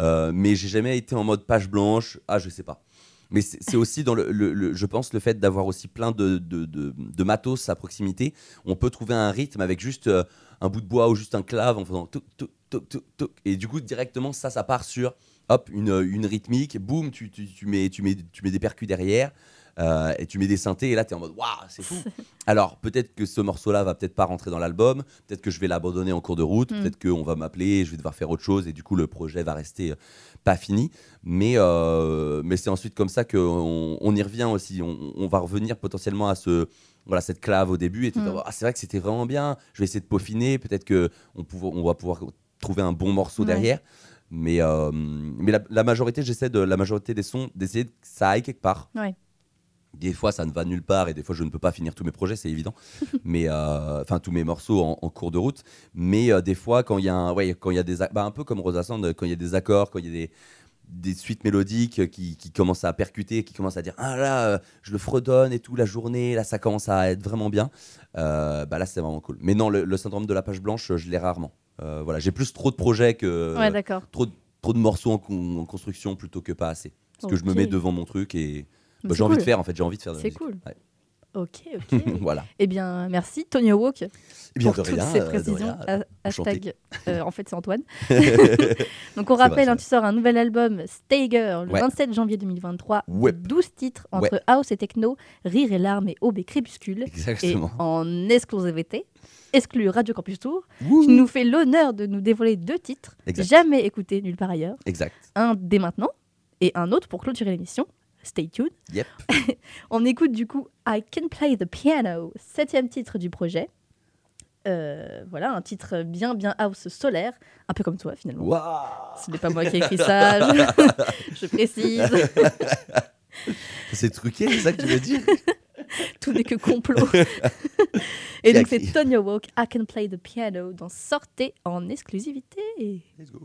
euh, mais j'ai jamais été en mode page blanche, ah, je sais pas. Mais c'est aussi dans le, le- le- je pense, le fait d'avoir aussi plein de, de, de- de matos à proximité. On peut trouver un rythme avec juste euh, un bout de bois ou juste un clave en faisant toc, toc, toc, toc, toc. Et du coup, directement, ça, ça part sur hop, une, une rythmique, boum, tu, tu, tu mets, tu, mets, tu mets des percus derrière. euh, et tu mets des synthés et là tu es en mode waouh c'est fou alors peut-être que ce morceau là va peut-être pas rentrer dans l'album peut-être que je vais l'abandonner en cours de route Mm. peut-être qu'on va m'appeler je vais devoir faire autre chose et du coup le projet va rester euh, pas fini mais, euh, mais c'est ensuite comme ça qu'on on y revient aussi. On, on va revenir potentiellement à ce, voilà, cette clave au début. Et Mm. Ah, c'est vrai que c'était vraiment bien. Je vais essayer de peaufiner. Peut-être qu'on on, va pouvoir trouver un bon morceau Ouais. derrière. Mais, euh, mais la, la majorité, j'essaie de la majorité des sons d'essayer que ça aille quelque part. Ouais. Des fois, ça ne va nulle part et des fois, je ne peux pas finir tous mes projets, c'est évident. mais euh, enfin, tous mes morceaux en, en cours de route. Mais euh, des fois, quand il y a un, ouais, quand il y a des, bah, un peu comme Rosa Sand, quand il y a des accords, quand il y a des des suites mélodiques qui, qui commencent à percuter, qui commencent à dire ah là euh, je le fredonne et tout la journée là ça commence à être vraiment bien bah là c'est vraiment cool mais non le, le syndrome de la page blanche je l'ai rarement voilà j'ai plus trop de projets que Ouais, d'accord. trop de, trop de morceaux en, con- en construction plutôt que pas assez parce que je me mets devant mon truc et bah, j'ai envie de faire en fait j'ai envie de faire de C'est cool. Ouais. Ok, ok. voilà Eh bien, merci Tony Walk Eh bien, pour toutes rien, ces précisions. rien. Ha- Enchanté. hashtag, euh, en fait, c'est Antoine. Donc, on rappelle, vrai, hein, tu sors un nouvel album, Stay Girl, le Ouais. 27 janvier 2023. Ouais. 12 titres entre Ouais. house et techno, rire et larmes et aube et crépuscule. Exactement. Et en exclusivité, exclu Radio Campus Tour, Wouh. tu nous fais l'honneur de nous dévoiler deux titres, Exact. jamais écoutés nulle part ailleurs. exact Un dès maintenant et un autre pour clôturer l'émission. Stay tuned. yep On écoute du coup I Can Play the Piano, septième titre du projet. Euh, voilà, un titre bien bien house solaire, un peu comme toi finalement. Waouh Ce n'est pas moi qui ai écrit ça, je, je précise. c'est truqué c'est ça que tu veux dire? Tout n'est que complot. Et donc c'est Tonya Walk, I Can Play the Piano, dans Sortez en exclusivité. let's go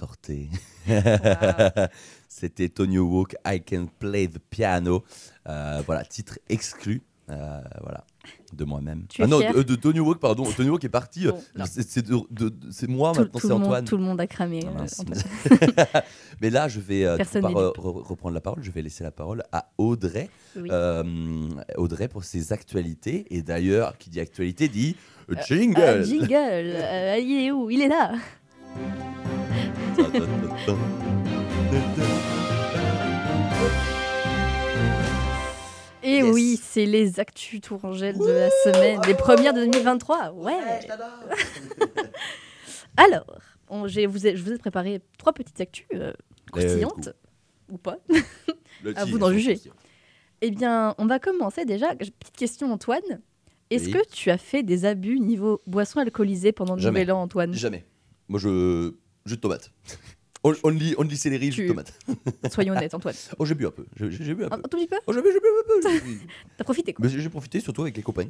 dans Sortez. C'était Tony Hawk, I Can Play the Piano. Euh, voilà, titre exclu. euh, voilà, de moi-même. Ah non, de, de Tony Hawk, pardon. Tony Hawk est parti. euh, Bon, c'est moi Tout, maintenant, c'est Antoine. tout le monde a cramé. Ah, euh. Mais là, je vais euh, par- reprendre la parole. Je vais laisser la parole à Audrey. Oui. Euh, Audrey pour ses actualités. Et d'ailleurs, qui dit actualité dit Euh, jingle. jingle euh, Il est où? Il est là Et Yes. oui, c'est les actus Tourangelle de la semaine, les premières de 2023. Ouais. Alors, on- j'ai- vous ai- je vous ai préparé trois petites actus euh, croustillantes, ou pas. À vous d'en juger. Eh bien, on va commencer déjà. Petite question, Antoine. Est-ce Oui. que tu as fait des abus niveau boisson alcoolisée pendant le nouvel an, Antoine? Jamais. Moi, je. Jus de tomate. On- Only, only céleri, jus de tomate. Soyons honnêtes, Antoine. Oh, j'ai bu un peu. J'ai bu un peu. un tout petit peu Oh, j'ai bu, j'ai bu un peu. j'ai- T'as profité, quoi. J'ai profité surtout avec les copains.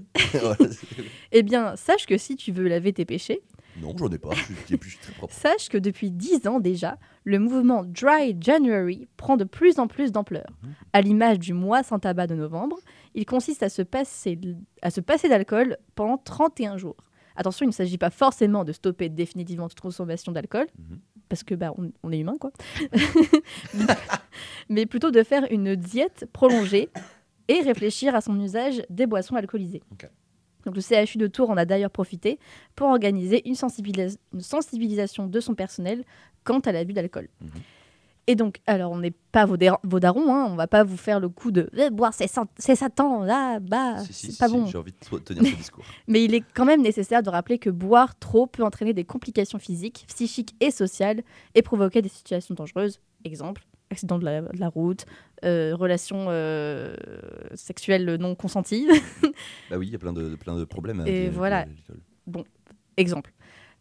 Eh bien, sache que si tu veux laver tes péchés, non, j'en ai pas. Je suis, très propre. sache que depuis 10 ans déjà, le mouvement Dry January prend de plus en plus d'ampleur. À l'image du mois sans tabac de novembre, il consiste à se passer, à se passer d'alcool pendant 31 jours. Attention, il ne s'agit pas forcément de stopper définitivement toute consommation d'alcool, Mhm. parce que bah, on, on est humain, quoi. Mais plutôt de faire une diète prolongée et réfléchir à son usage des boissons alcoolisées. Donc le CHU de Tours en a d'ailleurs profité pour organiser une, sensibilis- une sensibilisation de son personnel quant à l'abus d'alcool. Mhm. Et donc, alors on n'est pas vos, vos darons, hein, on va pas vous faire le coup de Eh, boire c'est Satan, là, bah, Si, si, c'est si, pas si, bon. J'ai envie de tenir ce discours. Mais il est quand même nécessaire de rappeler que boire trop peut entraîner des complications physiques, psychiques et sociales et provoquer des situations dangereuses. Exemple, accident de la, de la route, euh, relations euh, sexuelles non consenties. Bah oui, il y a plein de, plein de problèmes. hein, Et avec voilà. l'alcool. Exemple.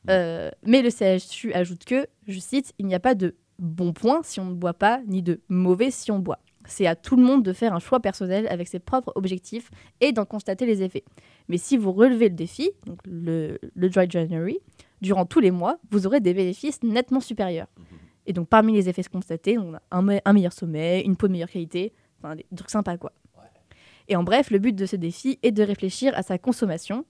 Euh, mais le CHU ajoute que, je cite, il n'y a pas de bon point si on ne boit pas, ni de mauvais si on boit. C'est à tout le monde de faire un choix personnel avec ses propres objectifs et d'en constater les effets. Mais si vous relevez le défi, donc le, le Dry January, durant tous les mois, vous aurez des bénéfices nettement supérieurs. Et donc parmi les effets constatés, on a un, me- un meilleur sommeil, une peau de meilleure qualité, enfin des trucs sympas quoi. Et en bref, le but de ce défi est de réfléchir à sa consommation.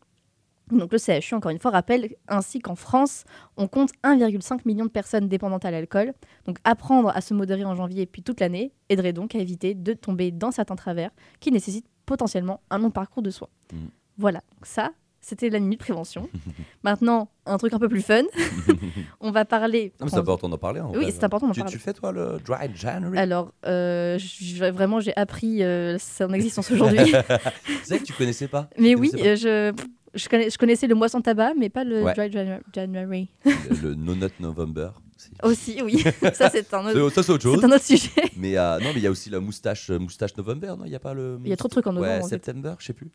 Donc le CHU, encore une fois, rappelle ainsi qu'en France, on compte 1,5 million de personnes dépendantes à l'alcool. Donc apprendre à se modérer en janvier puis toute l'année aiderait donc à éviter de tomber dans certains travers qui nécessitent potentiellement un long parcours de soins. Mm. Voilà, Donc ça, c'était la minute prévention. Maintenant, un truc un peu plus fun. on va parler... C'est important d'en parler. en Oui, c'est important d'en Tu, parler. tu fais toi le Dry January? Alors, euh, vraiment, j'ai appris euh, son existence aujourd'hui. C'est vrai que tu connaissais pas mais Tu oui, euh, je, je, connais- je connaissais le mois sans tabac, mais pas le Ouais. Dry Janu- January. le, No Nut November. Aussi, oui. ça, c'est un, autre- Ça, autre chose. c'est un autre sujet. Mais euh, non, mais il y a aussi la moustache, euh, moustache November, non? Il y a pas le. Il y a trop de trucs en novembre, Ouais, en. September, je sais plus.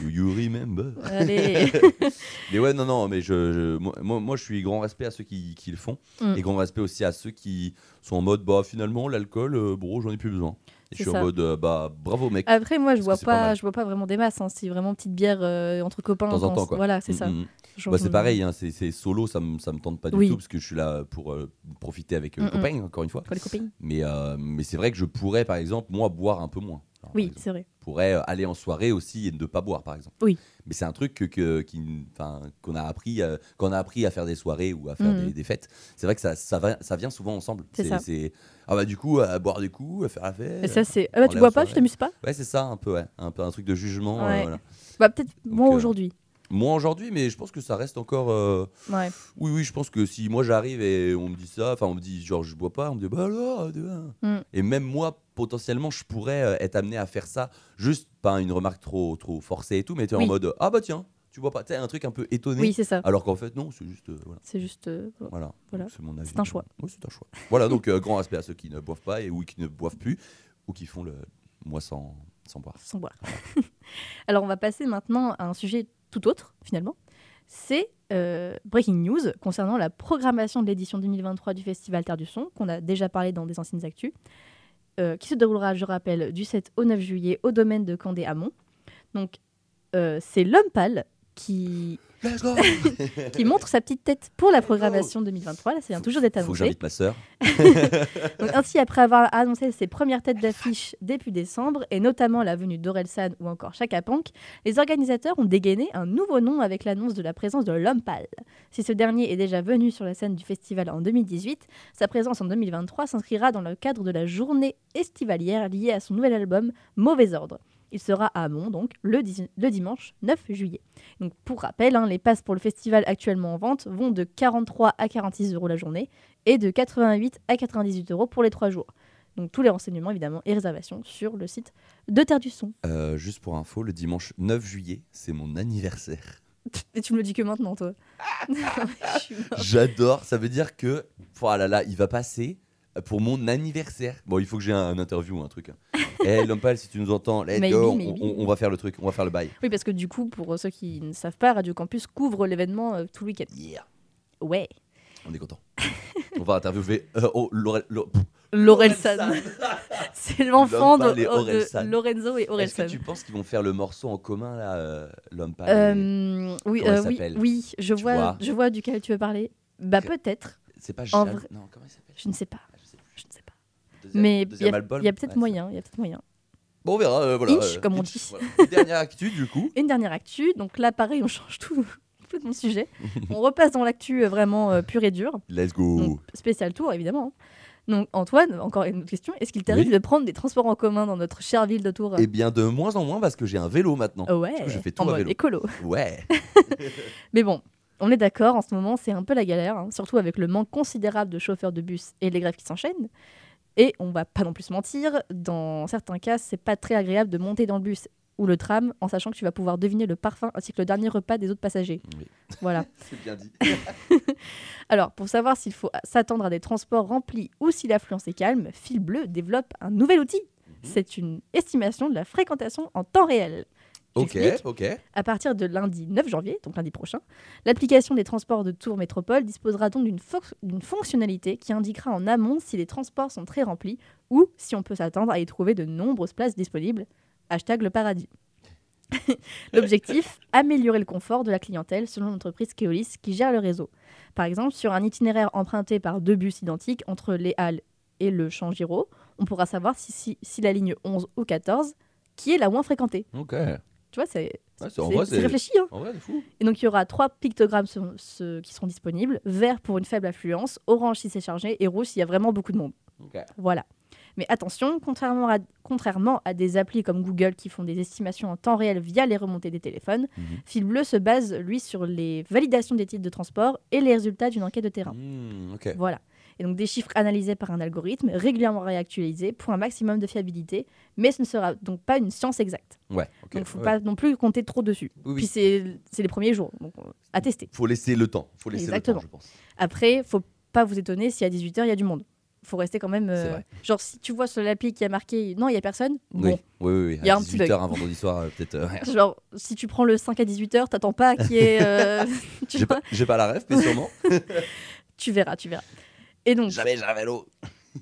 you remember. Allez. Mais ouais, non, non, mais je, je- moi, je suis grand respect à ceux qui, qui le font Mm. et grand respect aussi à ceux qui sont en mode, bah finalement, l'alcool, euh, bon, j'en ai plus besoin. Et je suis ça. en mode, euh, bah bravo mec. Après, moi, je bois pas pas, je bois pas vraiment des masses. hein. C'est vraiment petite bière euh, entre copains. De temps en temps, quoi. Voilà, c'est Mm, ça. mm, mm. Genre, Bah, c'est pareil, hein, c'est solo, ça me, ça me tente pas du Oui. tout parce que je suis là pour euh, profiter avec euh, Mm, les copains, encore une fois. Pour les copines. Mais, euh, mais c'est vrai que je pourrais, par exemple, moi, boire un peu moins. Alors, Oui, c'est vrai. Je pourrais euh, aller en soirée aussi et ne pas boire, par exemple. Oui. Mais c'est un truc que, que- qui- enfin, qu'on a appris, euh, qu'on a appris à faire des soirées ou à faire Mhm. des, des fêtes. C'est vrai que ça, ça, va- ça vient souvent ensemble. C'est ça. ah bah du coup, à boire des coups, à faire la fête. Et ça, c'est. Ah bah, tu bois pas, tu t'amuses pas? Ouais, c'est ça, un peu, ouais. Un peu un truc de jugement. euh, voilà. Bah, peut-être moins aujourd'hui. Moi aujourd'hui, mais je pense que ça reste encore. euh, Ouais. Oui, oui, je pense que si moi j'arrive et on me dit ça, enfin on me dit genre je bois pas, on me dit bah alors. euh, euh. Mm. Et même moi, potentiellement, je pourrais euh, être amené à faire ça, juste pas une remarque trop, trop forcée et tout, mais tu es en mode ah bah tiens, tu bois pas, tu un truc un peu étonné. Oui, c'est ça. alors qu'en fait, non, c'est juste. euh, voilà. C'est juste. euh, voilà. Voilà. C'est mon avis. C'est un choix. Oui, c'est un choix. voilà, donc euh, grand respect à ceux qui ne boivent pas et ou qui ne boivent plus ou qui font le moi sans, sans boire. sans boire. Alors, on va passer maintenant à un sujet tout autre, finalement. C'est Breaking News concernant la programmation de l'édition 2023 du Festival Terre du Son, qu'on a déjà parlé dans des anciennes actus, euh, qui se déroulera, je rappelle, du 7 au 9 juillet au domaine de Candé-Amont. Donc, euh, c'est l'homme pâle qui Let's go qui montre sa petite tête pour la programmation 2023. Là, ça vient toujours d'être Faut que annoncé. j'invite ma sœur. Donc, ainsi, après avoir annoncé ses premières têtes d'affiche début décembre, et notamment la venue d'Orelsan ou encore Chaka Ponk, les organisateurs ont dégainé un nouveau nom avec l'annonce de la présence de l'homme pâle. Si ce dernier est déjà venu sur la scène du festival en 2018, sa présence en 2023 s'inscrira dans le cadre de la journée estivalière liée à son nouvel album Mauvais Ordre. Il sera à Amont, donc, le, dimanche 9 juillet. Donc, pour rappel, hein, les passes pour le festival actuellement en vente vont de 43 à 46 euros la journée et de 88 à 98 euros pour les trois jours. Donc tous les renseignements évidemment et réservations sur le site de Terre du Son. Euh, juste pour info, le dimanche 9 juillet, c'est mon anniversaire. Et tu me le dis que maintenant toi. J'adore. Ça veut dire que, voilà, là, il va passer pour mon anniversaire. Bon, il faut que j'ai un, un interview ou un truc. hein. Eh, l'homme pâle, si tu nous entends, let's Maybe, go. On- maybe. On, on va faire le truc, on va faire le bail. oui parce que du coup pour ceux qui ne savent pas, Radio Campus couvre l'événement euh, tout le week-end. Yeah. Ouais. On est content. on va interviewer. euh, oh, Laurel- L'Orelsan. C'est l'enfant de, Orelsan. Lorenzo et Est-ce que Orelsan. tu penses qu'ils vont faire le morceau en commun là, euh, l'homme pâle et- Euh, oui, euh, oui, oui, je vois, vois je vois duquel tu veux parler. Bah peut-être, C'est pas en Jal- vrai- Non, comment il s'appelle je ne sais pas, Ah, je sais plus. je ne sais pas. Deuxième- Mais il y a, album il y a peut-être Ouais, moyen, il y a peut-être moyen. Bon, on verra. euh, voilà, Inch, euh, comme on Inch, dit. voilà. Et Dernière actu, du coup. Une dernière actu, donc là pareil, on change tout complètement de sujet. on repasse dans l'actu euh, vraiment euh, pure et dure. Let's go. Donc, spécial tour évidemment. hein. Donc Antoine, encore une autre question, est-ce qu'il t'arrive Oui. de prendre des transports en commun dans notre chère ville de Tours? Eh bien, de moins en moins parce que j'ai un vélo maintenant. Oh ouais, que je fais tout en à mode vélo. écolo. Ouais. Mais bon, on est d'accord, en ce moment c'est un peu la galère, hein, surtout avec le manque considérable de chauffeurs de bus et les grèves qui s'enchaînent. Et on va pas non plus se mentir, dans certains cas, c'est pas très agréable de monter dans le bus ou le tram en sachant que tu vas pouvoir deviner le parfum ainsi que le dernier repas des autres passagers. Oui. Voilà. C'est bien dit. Alors, pour savoir s'il faut s'attendre à des transports remplis ou si l'affluence est calme, Fil Bleu développe un nouvel outil. Mhm. C'est une estimation de la fréquentation en temps réel. Ok, ok. À partir de lundi 9 janvier, donc lundi prochain, l'application des transports de Tours Métropole disposera donc d'une fo- d'une fonctionnalité qui indiquera en amont si les transports sont très remplis ou si on peut s'attendre à y trouver de nombreuses places disponibles. Hashtag le paradis. L'objectif, améliorer le confort de la clientèle selon l'entreprise Keolis qui gère le réseau. Par exemple, sur un itinéraire emprunté par deux bus identiques entre les Halles et le Champ Giraud, on pourra savoir si, si, si la ligne 11 ou 14 qui est la moins fréquentée. Ok. Ouais, Tu vois, c'est c'est. réfléchi. Hein En vrai, fou. et donc, il y aura trois pictogrammes sur- qui seront disponibles vert pour une faible affluence, orange si c'est chargé et rouge s'il y a vraiment beaucoup de monde. Ok. Voilà. Mais attention, contrairement à, contrairement à des applis comme Google qui font des estimations en temps réel via les remontées des téléphones, Mhm. Fil Bleu se base, lui, sur les validations des titres de transport et les résultats d'une enquête de terrain. Ok. Voilà. Et donc des chiffres analysés par un algorithme, régulièrement réactualisés pour un maximum de fiabilité, mais ce ne sera donc pas une science exacte. Ouais, donc il ne faut ouais. pas non plus compter trop dessus. Oui, oui. Puis c'est c'est les premiers jours, donc euh, à tester. Faut laisser le temps. Faut laisser Exactement. le temps, je pense. Après, faut pas vous étonner si à 18h il y a du monde. Faut rester quand même. euh, genre si tu vois sur l'appli qui a marqué non, il y a personne. Oui, Bon, oui, oui. oui. Il y a À un petit 18h, bug. un vendredi soir, euh, peut-être. euh, genre si tu prends le 5 à 18h, t'attends pas qu'il y ait. euh, J'ai pas, j'ai pas la ref, mais sûrement. tu verras, tu verras. Et donc, Jamais vélo.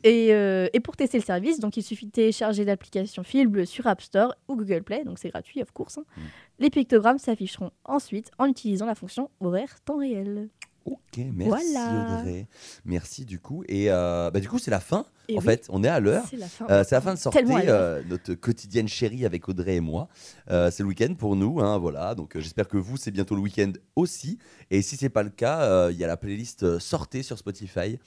Et, euh, et pour tester le service, donc il suffit de télécharger l'application Fil Bleu sur App Store ou Google Play, donc c'est gratuit, of course. hein. Mm. Les pictogrammes s'afficheront ensuite en utilisant la fonction horaire temps réel. Ok, merci Voilà. Audrey. Merci du coup. Et euh, bah, du coup, c'est la fin. Et en oui, fait, on est à l'heure. c'est la fin. Euh, c'est la fin de sortie, euh, notre quotidienne chérie avec Audrey et moi. C'est le week-end pour nous, hein, voilà. Donc j'espère que vous, c'est bientôt le week-end aussi. Et si c'est pas le cas, il y a la playlist Sortez sur Spotify.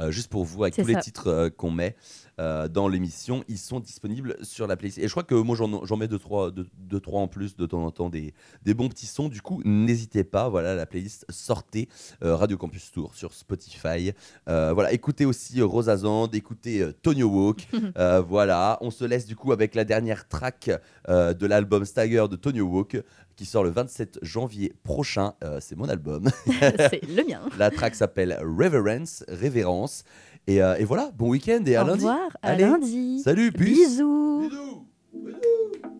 Euh, juste pour vous, avec tous les titres euh, qu'on met euh, dans l'émission, ils sont disponibles sur la playlist. Et je crois que moi j'en mets deux trois, deux, deux, trois en plus de temps en temps, des, des bons petits sons. Du coup, n'hésitez pas, voilà la playlist Sortez Radio Campus Tour sur Spotify. Voilà, écoutez aussi Rosa Zand, écoutez Tonio Walk. Voilà, on se laisse du coup avec la dernière track de l'album Stagger de Tonio Walk qui sort le 27 janvier prochain. Euh, c'est mon album. c'est le mien. la track s'appelle Reverence, Révérence. Et, euh, et voilà, bon week-end et à Au lundi. revoir, à Allez, lundi. Salut, peace. Bisous. Bisous. Bisous.